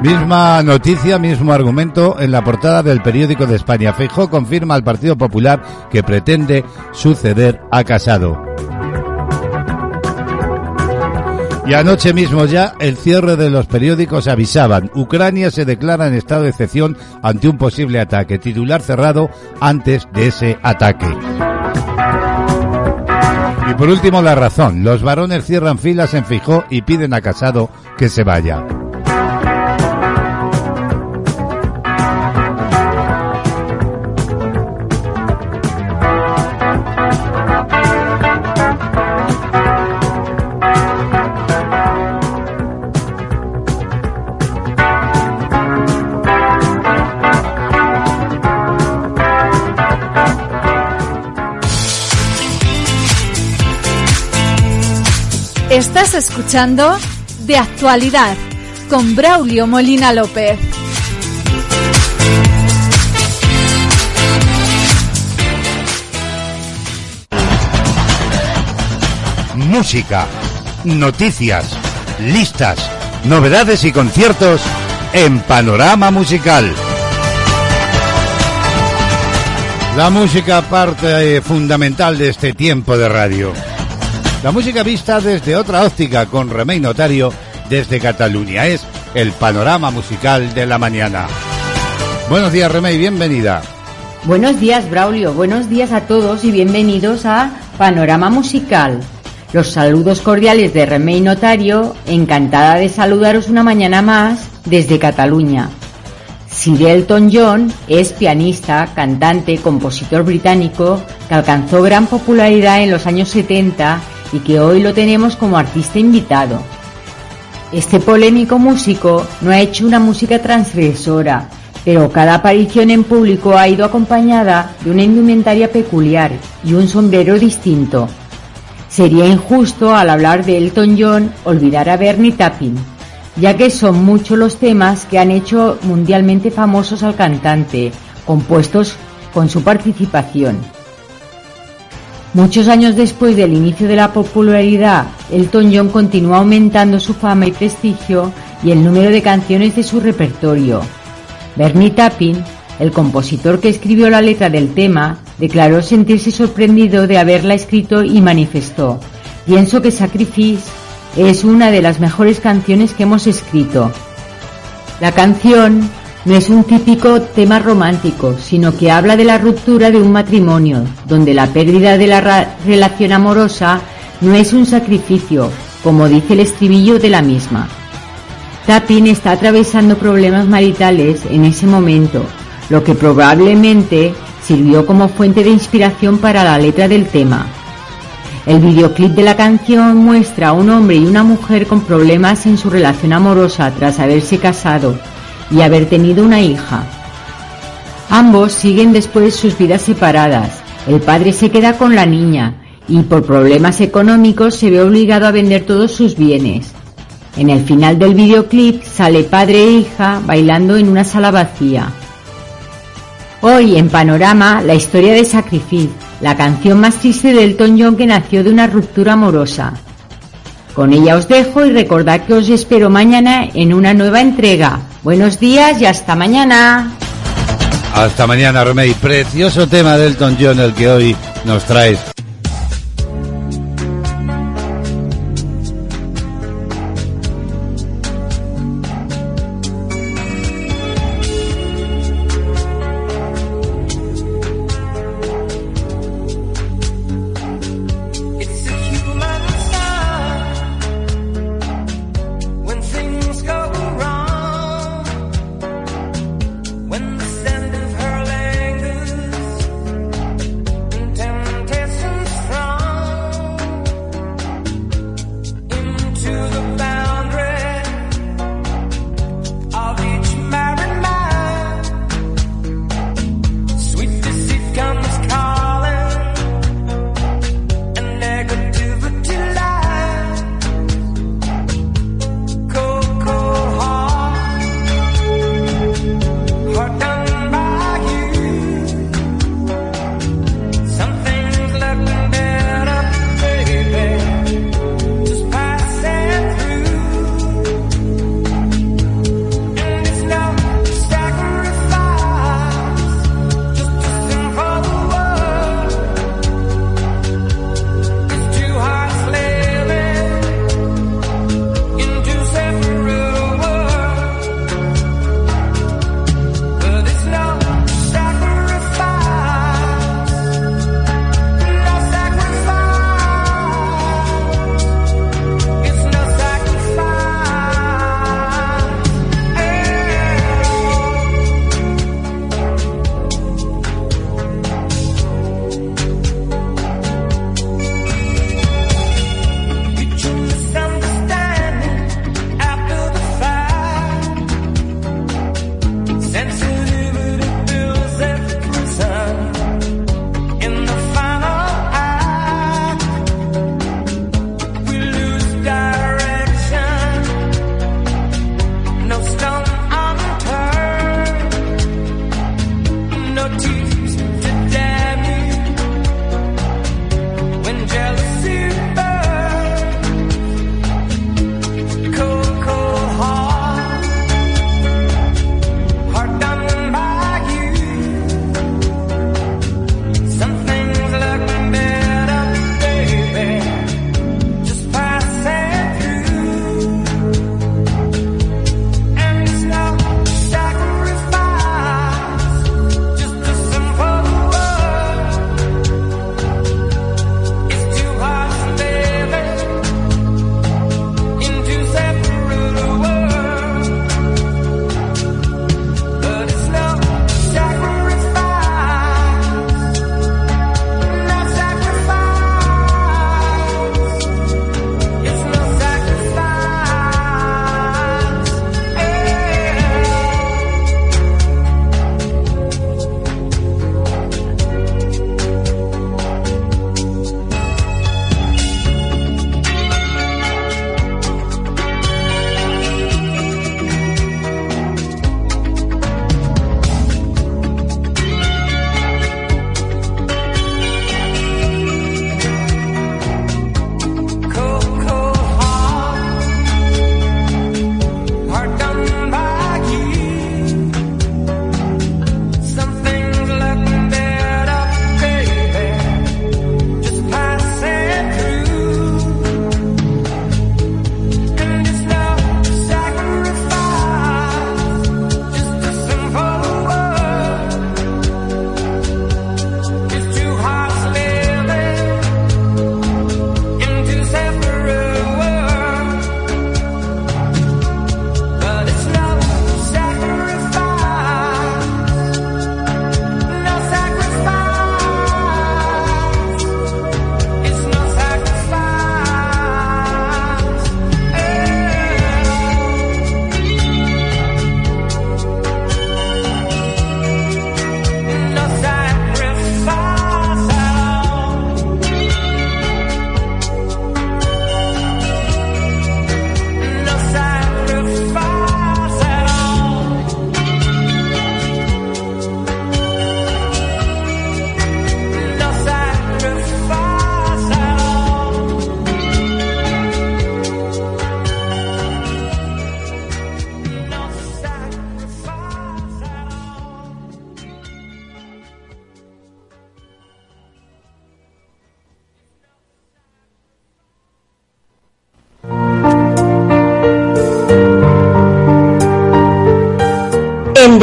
Misma noticia, mismo argumento en la portada del periódico de España. Feijó confirma al Partido Popular que pretende suceder a Casado. Y anoche mismo ya el cierre de los periódicos avisaban, Ucrania se declara en estado de excepción ante un posible ataque, titular cerrado antes de ese ataque. Y por último la razón, los varones cierran filas en Fijó y piden a Casado que se vaya. Escuchando De Actualidad con Braulio Molina López. Música, noticias, listas, novedades y conciertos en Panorama Musical. La música parte eh, fundamental de este tiempo de radio. La música vista desde otra óptica con Remey Notario desde Cataluña. Es el panorama musical de la mañana. Buenos días, Remey, bienvenida. Buenos días, Braulio. Buenos días a todos y bienvenidos a Panorama Musical. Los saludos cordiales de Remey Notario, encantada de saludaros una mañana más desde Cataluña. Sir Elton John es pianista, cantante, compositor británico que alcanzó gran popularidad en los años 70 y que hoy lo tenemos como artista invitado. Este polémico músico no ha hecho una música transgresora, pero cada aparición en público ha ido acompañada de una indumentaria peculiar y un sombrero distinto. Sería injusto al hablar de Elton John olvidar a Bernie Tapping, ya que son muchos los temas que han hecho mundialmente famosos al cantante, compuestos con su participación. Muchos años después del inicio de la popularidad, Elton John continúa aumentando su fama y prestigio y el número de canciones de su repertorio. Bernie Tapping, el compositor que escribió la letra del tema, declaró sentirse sorprendido de haberla escrito y manifestó, pienso que Sacrifice es una de las mejores canciones que hemos escrito. La canción no es un típico tema romántico, sino que habla de la ruptura de un matrimonio, donde la pérdida de la relación amorosa no es un sacrificio, como dice el estribillo de la misma. Tapin está atravesando problemas maritales en ese momento, lo que probablemente sirvió como fuente de inspiración para la letra del tema. El videoclip de la canción muestra a un hombre y una mujer con problemas en su relación amorosa tras haberse casado y haber tenido una hija. Ambos siguen después sus vidas separadas. El padre se queda con la niña y por problemas económicos se ve obligado a vender todos sus bienes. En el final del videoclip sale padre e hija bailando en una sala vacía. Hoy en Panorama la historia de Sacrifice, la canción más triste del Elton John que nació de una ruptura amorosa. Con ella os dejo y recordad que os espero mañana en una nueva entrega. Buenos días y hasta mañana. Hasta mañana, Remey. Precioso tema del Elton John el que hoy nos traes.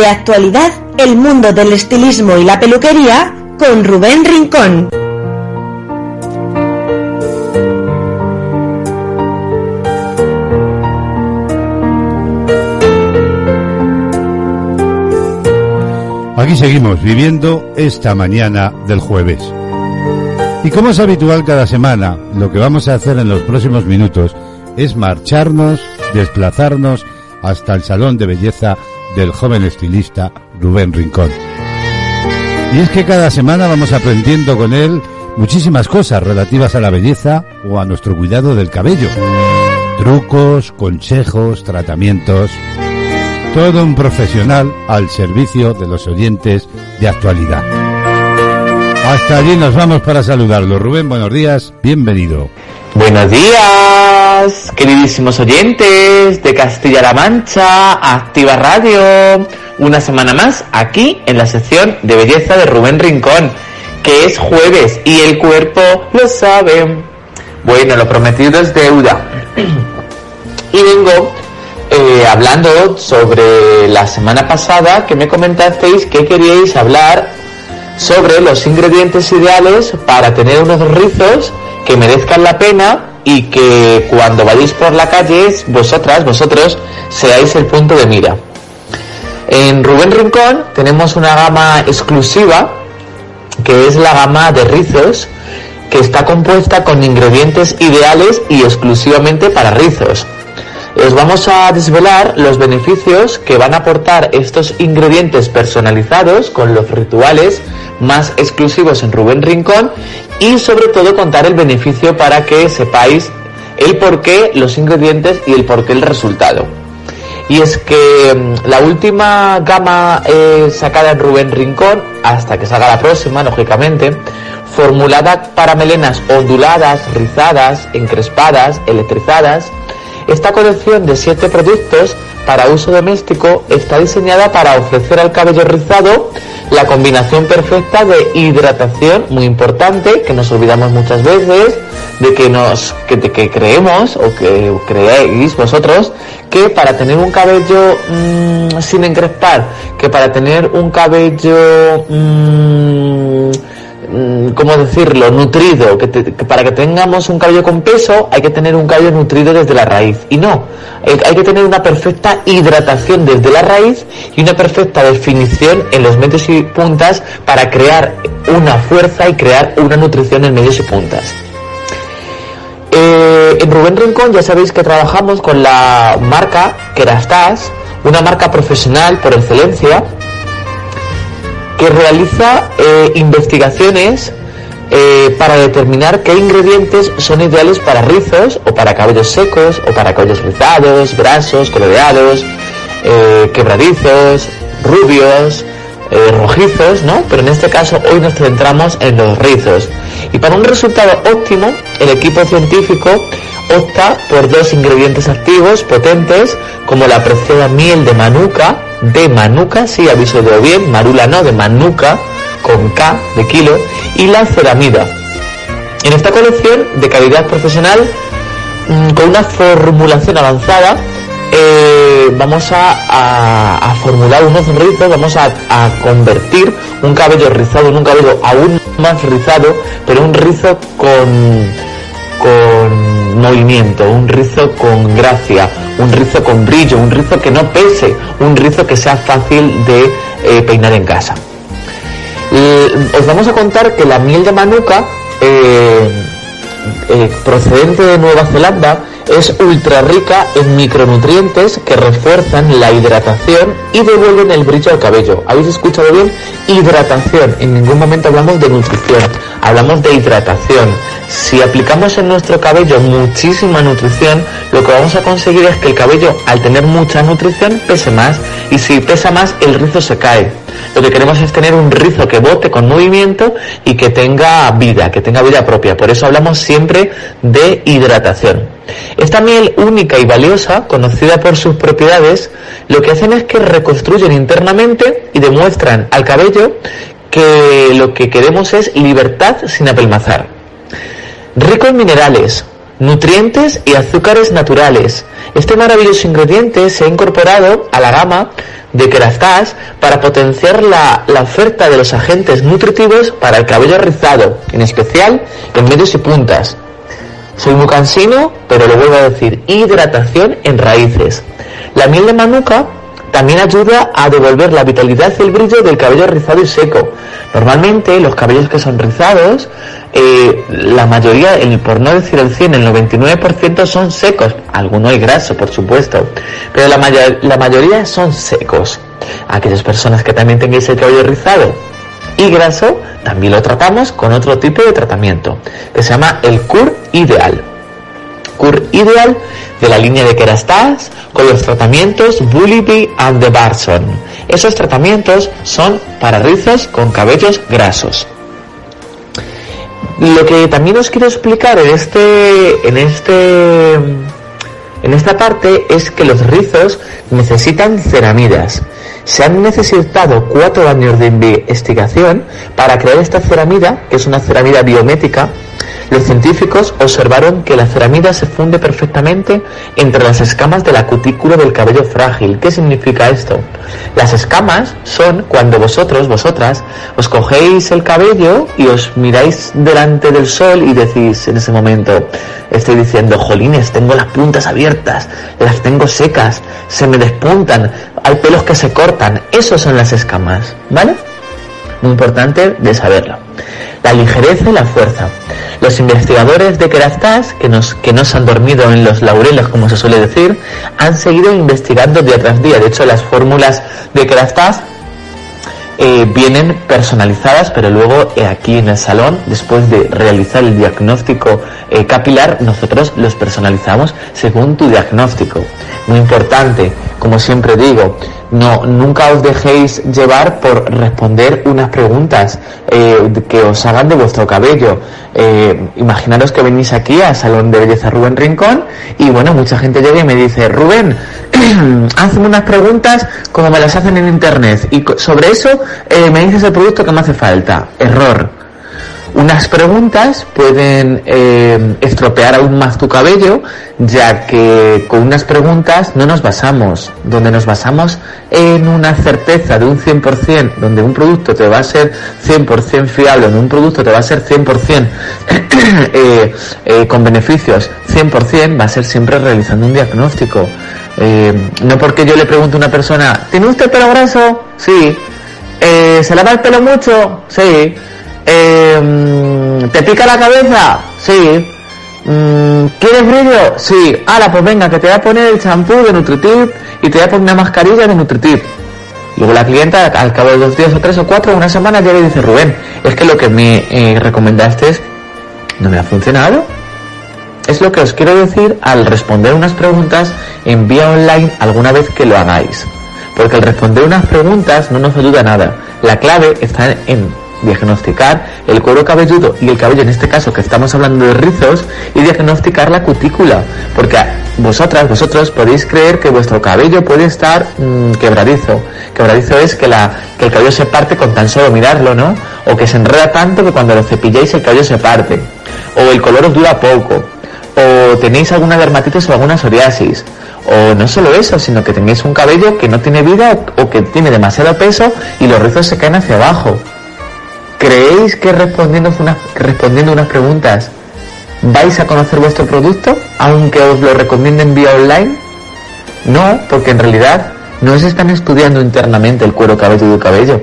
De Actualidad, el mundo del estilismo y la peluquería con Rubén Rincón. Aquí seguimos viviendo esta mañana del jueves. Y como es habitual cada semana, lo que vamos a hacer en los próximos minutos es marcharnos, desplazarnos hasta el salón de belleza del joven estilista Rubén Rincón. Y es que cada semana vamos aprendiendo con él muchísimas cosas relativas a la belleza o a nuestro cuidado del cabello. Trucos, consejos, tratamientos. Todo un profesional al servicio de los oyentes de actualidad. Hasta allí nos vamos para saludarlo. Rubén, buenos días, bienvenido. Buenos días, queridísimos oyentes de Castilla-La Mancha, Activa Radio. Una semana más aquí en la sección de belleza de Rubén Rincón, que es jueves y el cuerpo lo sabe. Bueno, lo prometido es deuda. y vengo eh, hablando sobre la semana pasada que me comentasteis que queríais hablar sobre los ingredientes ideales para tener unos rizos que merezcan la pena y que cuando vayáis por la calle vosotras, vosotros seáis el punto de mira. En Rubén Rincón tenemos una gama exclusiva que es la gama de rizos que está compuesta con ingredientes ideales y exclusivamente para rizos. Os vamos a desvelar los beneficios que van a aportar estos ingredientes personalizados con los rituales más exclusivos en Rubén Rincón y sobre todo contar el beneficio para que sepáis el porqué, los ingredientes y el porqué el resultado. Y es que mm, la última gama eh, sacada en Rubén Rincón, hasta que salga la próxima, lógicamente, formulada para melenas onduladas, rizadas, encrespadas, electrizadas, esta colección de 7 productos para uso doméstico está diseñada para ofrecer al cabello rizado la combinación perfecta de hidratación, muy importante, que nos olvidamos muchas veces, de que nos que, que creemos o que creéis vosotros que para tener un cabello mmm, sin encrespar, que para tener un cabello mmm, Mm, ¿cómo decirlo?, nutrido, que, para que tengamos un cabello con peso hay que tener un cabello nutrido desde la raíz. Y no, hay, que tener una perfecta hidratación desde la raíz y una perfecta definición en los medios y puntas para crear una fuerza y crear una nutrición en medios y puntas. Eh, en Rubén Rincón ya sabéis que trabajamos con la marca Kerastase, una marca profesional por excelencia realiza eh, investigaciones eh, para determinar qué ingredientes son ideales para rizos o para cabellos secos o para cabellos rizados, grasos, coloreados, eh, quebradizos, rubios, rojizos, ¿no? Pero en este caso hoy nos centramos en los rizos. Y para un resultado óptimo, el equipo científico opta por dos ingredientes activos potentes como la preciada miel de manuka, de manuka, sí, aviso de bien, marula no, de manuka, con K de kilo, y la ceramida. En esta colección de calidad profesional, mm, con una formulación avanzada, eh, vamos a, formular unos rizos, vamos a, a, convertir un cabello rizado en un cabello aún más rizado, pero un rizo con, con movimiento, un rizo con gracia, un rizo con brillo, un rizo que no pese, un rizo que sea fácil de eh, peinar en casa. os vamos a contar que la miel de manuka, eh, eh, procedente de Nueva Zelanda, es ultra rica en micronutrientes que refuerzan la hidratación y devuelven el brillo al cabello. ¿Habéis escuchado bien? Hidratación. En ningún momento hablamos de nutrición, hablamos de hidratación. Si aplicamos en nuestro cabello muchísima nutrición, lo que vamos a conseguir es que el cabello, al tener mucha nutrición, pese más. Y si pesa más, el rizo se cae. Lo que queremos es tener un rizo que bote con movimiento y que tenga vida, que tenga vida propia. Por eso hablamos siempre de hidratación. Esta miel única y valiosa, conocida por sus propiedades, lo que hacen es que reconstruyen internamente y demuestran al cabello que lo que queremos es libertad sin apelmazar. Rico en minerales, nutrientes y azúcares naturales. Este maravilloso ingrediente se ha incorporado a la gama de Kerastase para potenciar la, la oferta de los agentes nutritivos para el cabello rizado, en especial en medios y puntas. Soy muy cansino, pero lo vuelvo a decir, hidratación en raíces. La miel de manuka también ayuda a devolver la vitalidad y el brillo del cabello rizado y seco. Normalmente los cabellos que son rizados, eh, la mayoría, el, por no decir el 100, el 99% son secos. Alguno hay graso, por supuesto, pero la, la mayoría son secos. Aquellas personas que también tengáis el cabello rizado y graso, también lo tratamos con otro tipo de tratamiento, que se llama el CUR ideal. CUR ideal de la línea de Kerastase con los tratamientos Bully and the Barson. Esos tratamientos son para rizos con cabellos grasos. Lo que también os quiero explicar en este, en este, en esta parte es que los rizos necesitan ceramidas. Se han necesitado cuatro años de investigación para crear esta ceramida, que es una ceramida biométrica. Los científicos observaron que la ceramida se funde perfectamente entre las escamas de la cutícula del cabello frágil. ¿Qué significa esto? Las escamas son cuando vosotros, vosotras, os cogéis el cabello y os miráis delante del sol y decís en ese momento, estoy diciendo, jolines, tengo las puntas abiertas, las tengo secas, se me despuntan, hay pelos que se cortan. Esos son las escamas, ¿vale? Muy importante de saberlo. La ligereza y la fuerza. Los investigadores de Kerastase, que, nos, que no se han dormido en los laureles, como se suele decir, han seguido investigando día tras día. De hecho, las fórmulas de Kerastase eh, vienen personalizadas, pero luego eh, aquí en el salón, después de realizar el diagnóstico eh, capilar, nosotros los personalizamos según tu diagnóstico. Muy importante, como siempre digo, no, nunca os dejéis llevar por responder unas preguntas que os hagan de vuestro cabello. Imaginaros que venís aquí al Salón de Belleza Rubén Rincón y bueno, mucha gente llega y me dice, Rubén, *clears throat* hazme unas preguntas como me las hacen en internet y sobre eso eh, me dices el producto que me hace falta. Error. Unas preguntas pueden eh, estropear aún más tu cabello, ya que con unas preguntas no nos basamos. Donde nos basamos en una certeza de un 100%, donde un producto te va a ser 100% fiable, donde un producto te va a ser 100% *clears throat* eh, eh, con beneficios 100%, va a ser siempre realizando un diagnóstico. Eh, no porque yo le pregunte a una persona, ¿tiene usted pelo graso? Sí. Eh, ¿Se lava el pelo mucho? Sí. Eh, ¿Te pica la cabeza? Sí. Mm, ¿Quieres brillo? Sí. Ahora, pues venga, que te voy a poner el champú de Nutritip y te voy a poner una mascarilla de Nutritip. Luego la clienta, al cabo de dos días o tres o cuatro, una semana, ya le dice, Rubén, es que lo que me eh, recomendaste no me ha funcionado. Es lo que os quiero decir al responder unas preguntas en vía online alguna vez que lo hagáis. Porque al responder unas preguntas no nos ayuda nada. La clave está en diagnosticar el cuero cabelludo y el cabello en este caso que estamos hablando de rizos y diagnosticar la cutícula. Porque vosotras vosotros podéis creer que vuestro cabello puede estar mm, quebradizo. Quebradizo es que que el cabello se parte con tan solo mirarlo no o que se enreda tanto que cuando lo cepilláis el cabello se parte. O el color os dura poco o tenéis alguna dermatitis o alguna psoriasis o no solo eso, sino que tenéis un cabello que no tiene vida o, que tiene demasiado peso y los rizos se caen hacia abajo. ¿Creéis que respondiendo unas, respondiendo unas preguntas vais a conocer vuestro producto, aunque os lo recomienden vía online? No, porque en realidad no se están estudiando internamente el cuero cabelludo y cabello.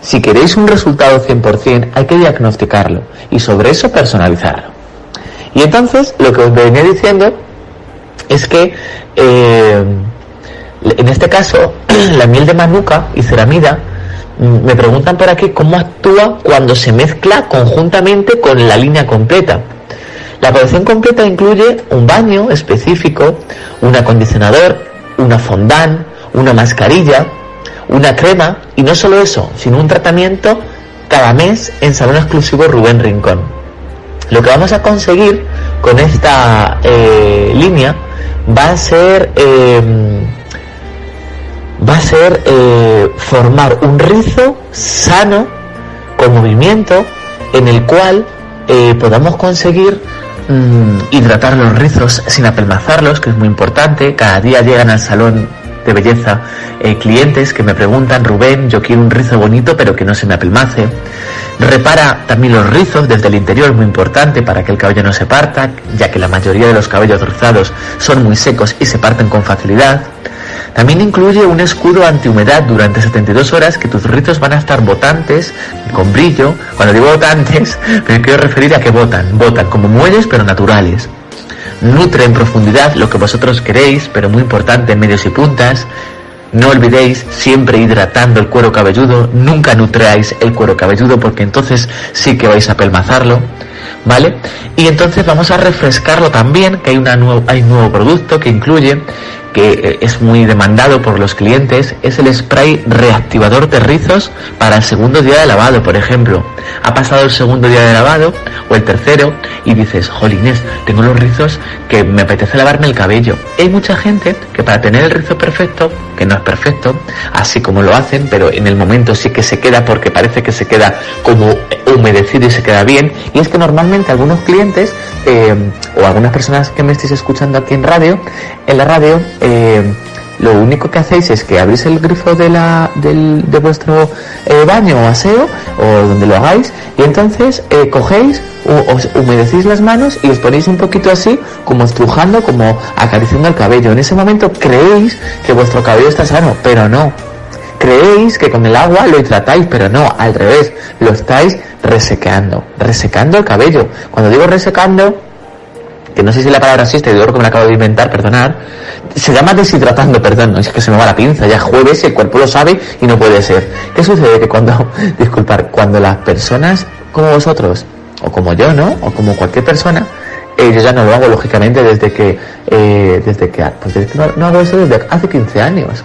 Si queréis un resultado 100%, hay que diagnosticarlo y sobre eso personalizarlo. Y entonces, lo que os venía diciendo es que, eh, en este caso, *clears throat* la miel de manuka y ceramida, mm, me preguntan por aquí cómo actúa cuando se mezcla conjuntamente con la línea completa. La colección completa incluye un baño específico, un acondicionador, una fondant, una mascarilla, una crema y no solo eso, sino un tratamiento cada mes en Salón Exclusivo Rubén Rincón. Lo que vamos a conseguir con esta eh, línea va a ser eh, va a ser eh, formar un rizo sano con movimiento en el cual eh, podamos conseguir mm, hidratar los rizos sin apelmazarlos, que es muy importante. Cada día llegan al salón de belleza, eh, clientes que me preguntan, Rubén, yo quiero un rizo bonito pero que no se me apelmace. Repara también los rizos desde el interior, muy importante para que el cabello no se parta, ya que la mayoría de los cabellos rizados son muy secos y se parten con facilidad. También incluye un escudo antihumedad durante 72 horas que tus rizos van a estar botantes, con brillo. Cuando digo botantes, *laughs* me quiero referir a que botan, botan como muelles pero naturales. Nutre en profundidad lo que vosotros queréis, pero muy importante, medios y puntas. No olvidéis siempre hidratando el cuero cabelludo, nunca nutreáis el cuero cabelludo porque entonces sí que vais a pelmazarlo, ¿vale? Y entonces vamos a refrescarlo también, que hay, una hay un nuevo producto que incluye que eh, es muy demandado por los clientes, es el spray reactivador de rizos para el segundo día de lavado, por ejemplo. Ha pasado el segundo día de lavado o el tercero y dices, jolines, tengo los rizos que me apetece lavarme el cabello. Hay mucha gente que para tener el rizo perfecto, que no es perfecto, así como lo hacen, pero en el momento sí que se queda porque parece que se queda como humedecido y se queda bien. Y es que normalmente algunos clientes eh, o algunas personas que me estéis escuchando aquí en radio, en la radio, eh, lo único que hacéis es que abrís el grifo de, la, del, de vuestro eh, baño o aseo o donde lo hagáis y entonces eh, cogéis, os humedecéis las manos y os ponéis un poquito así como estrujando, como acariciando el cabello. En ese momento creéis que vuestro cabello está sano, pero no. Creéis que con el agua lo hidratáis, pero no, al revés, lo estáis resecando, resecando el cabello. Cuando digo resecando, que no sé si la palabra existe, yo creo que me acabo de inventar, perdonad, se llama deshidratando, perdón, es que se me va la pinza, ya jueves el cuerpo lo sabe y no puede ser. ¿Qué sucede? Que cuando, *laughs* disculpar, cuando las personas como vosotros, o como yo, ¿no? O como cualquier persona, eh, yo ya no lo hago lógicamente desde que, eh, desde que, pues desde no hago eso desde hace 15 años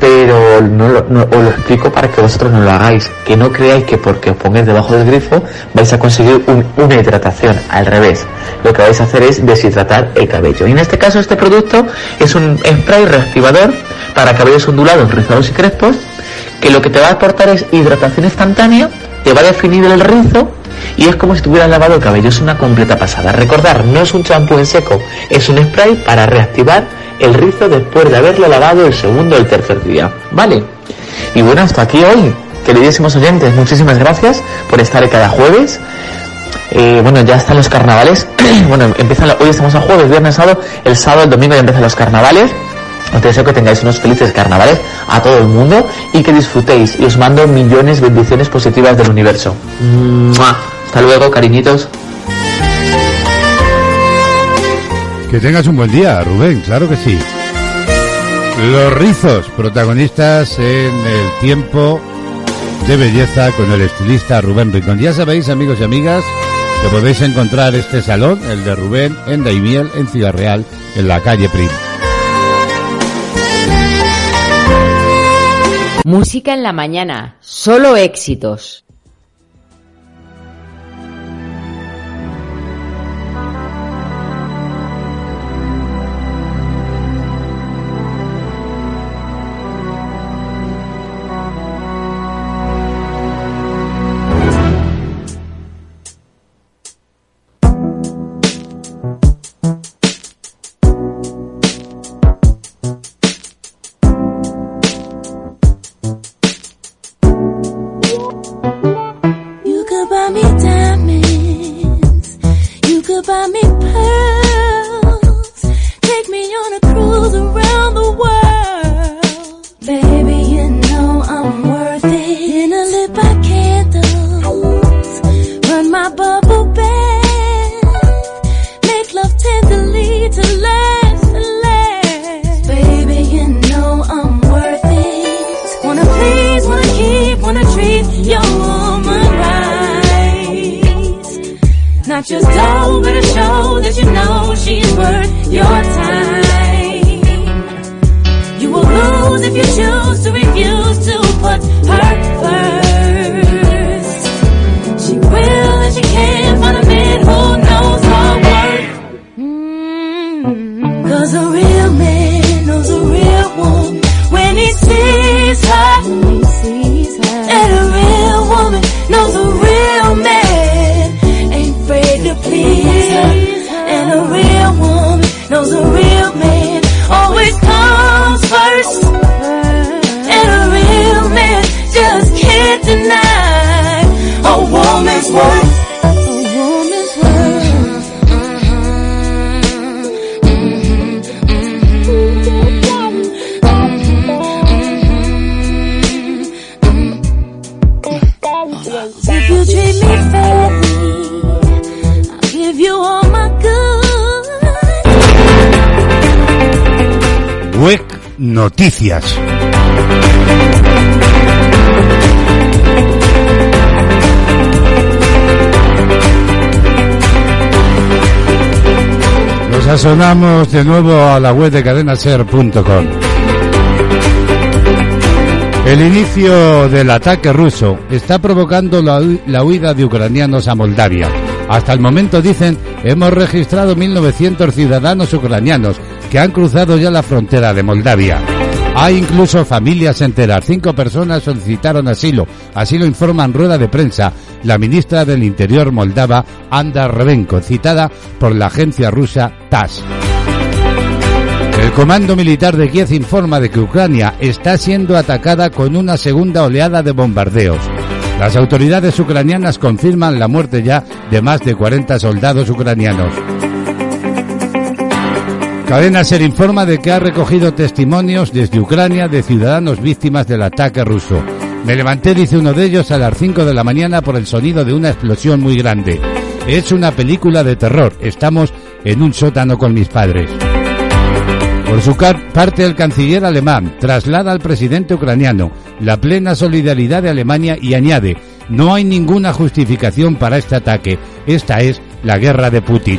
pero no, os lo explico para que vosotros no lo hagáis. Que no creáis que porque os pongáis debajo del grifo vais a conseguir un- una hidratación. Al revés, lo que vais a hacer es deshidratar el cabello. Y en este caso este producto es un spray reactivador para cabellos ondulados, rizados y crespos, que lo que te va a aportar es hidratación instantánea, te va a definir el rizo y es como si tuvieras lavado el cabello. Es una completa pasada. Recordar, no es un champú en seco, es un spray para reactivar el rizo después de haberlo lavado el segundo o el tercer día. ¿Vale? Y bueno, hasta aquí hoy. Queridísimos oyentes, muchísimas gracias por estar cada jueves. Eh, bueno, ya están los carnavales. *clears throat* bueno, empiezan, hoy estamos a jueves, viernes, sábado. El sábado, el domingo ya empiezan los carnavales. Os deseo que tengáis unos felices carnavales a todo el mundo y que disfrutéis. Y os mando millones de bendiciones positivas del universo. ¡Mua! Hasta luego, cariñitos. Que tengas un buen día, Rubén, claro que sí. Los rizos, protagonistas en el tiempo de belleza con el estilista Rubén Rincón. Ya sabéis, amigos y amigas, que podéis encontrar este salón, el de Rubén, en Daimiel, en Ciudad Real, en la calle Prim. Música en la mañana, solo éxitos. Noticias. Nos asonamos de nuevo a la web de cadenaser.com. El inicio del ataque ruso está provocando la, la huida de ucranianos a Moldavia. Hasta el momento dicen, hemos registrado 1.900 ciudadanos ucranianos que han cruzado ya la frontera de Moldavia. Hay incluso familias enteras. Cinco personas solicitaron asilo. Así lo informa en rueda de prensa la ministra del Interior moldava, Anda Rebenko, citada por la agencia rusa TASS. El comando militar de Kiev informa de que Ucrania está siendo atacada con una segunda oleada de bombardeos. Las autoridades ucranianas confirman la muerte ya de más de 40 soldados ucranianos. Cadena Ser informa de que ha recogido testimonios desde Ucrania de ciudadanos víctimas del ataque ruso. Me levanté, dice uno de ellos, a las 5 de la mañana por el sonido de una explosión muy grande. Es una película de terror. Estamos en un sótano con mis padres. Por su parte, el canciller alemán traslada al presidente ucraniano la plena solidaridad de Alemania y añade, no hay ninguna justificación para este ataque. Esta es la guerra de Putin.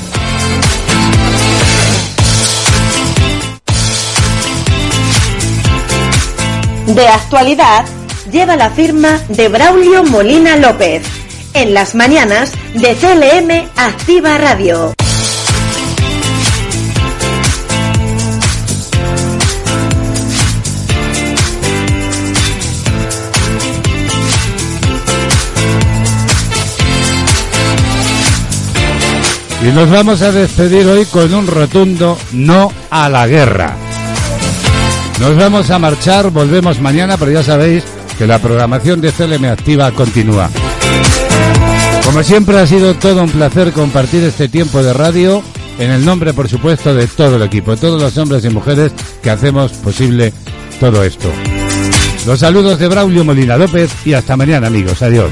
De actualidad lleva la firma de Braulio Molina López. En las mañanas de CLM Activa Radio. Y nos vamos a despedir hoy con un rotundo no a la guerra. Nos vamos a marchar, volvemos mañana, pero ya sabéis que la programación de CLM Activa continúa. Como siempre ha sido todo un placer compartir este tiempo de radio en el nombre, por supuesto, de todo el equipo, todos los hombres y mujeres que hacemos posible todo esto. Los saludos de Braulio Molina López y hasta mañana amigos. Adiós.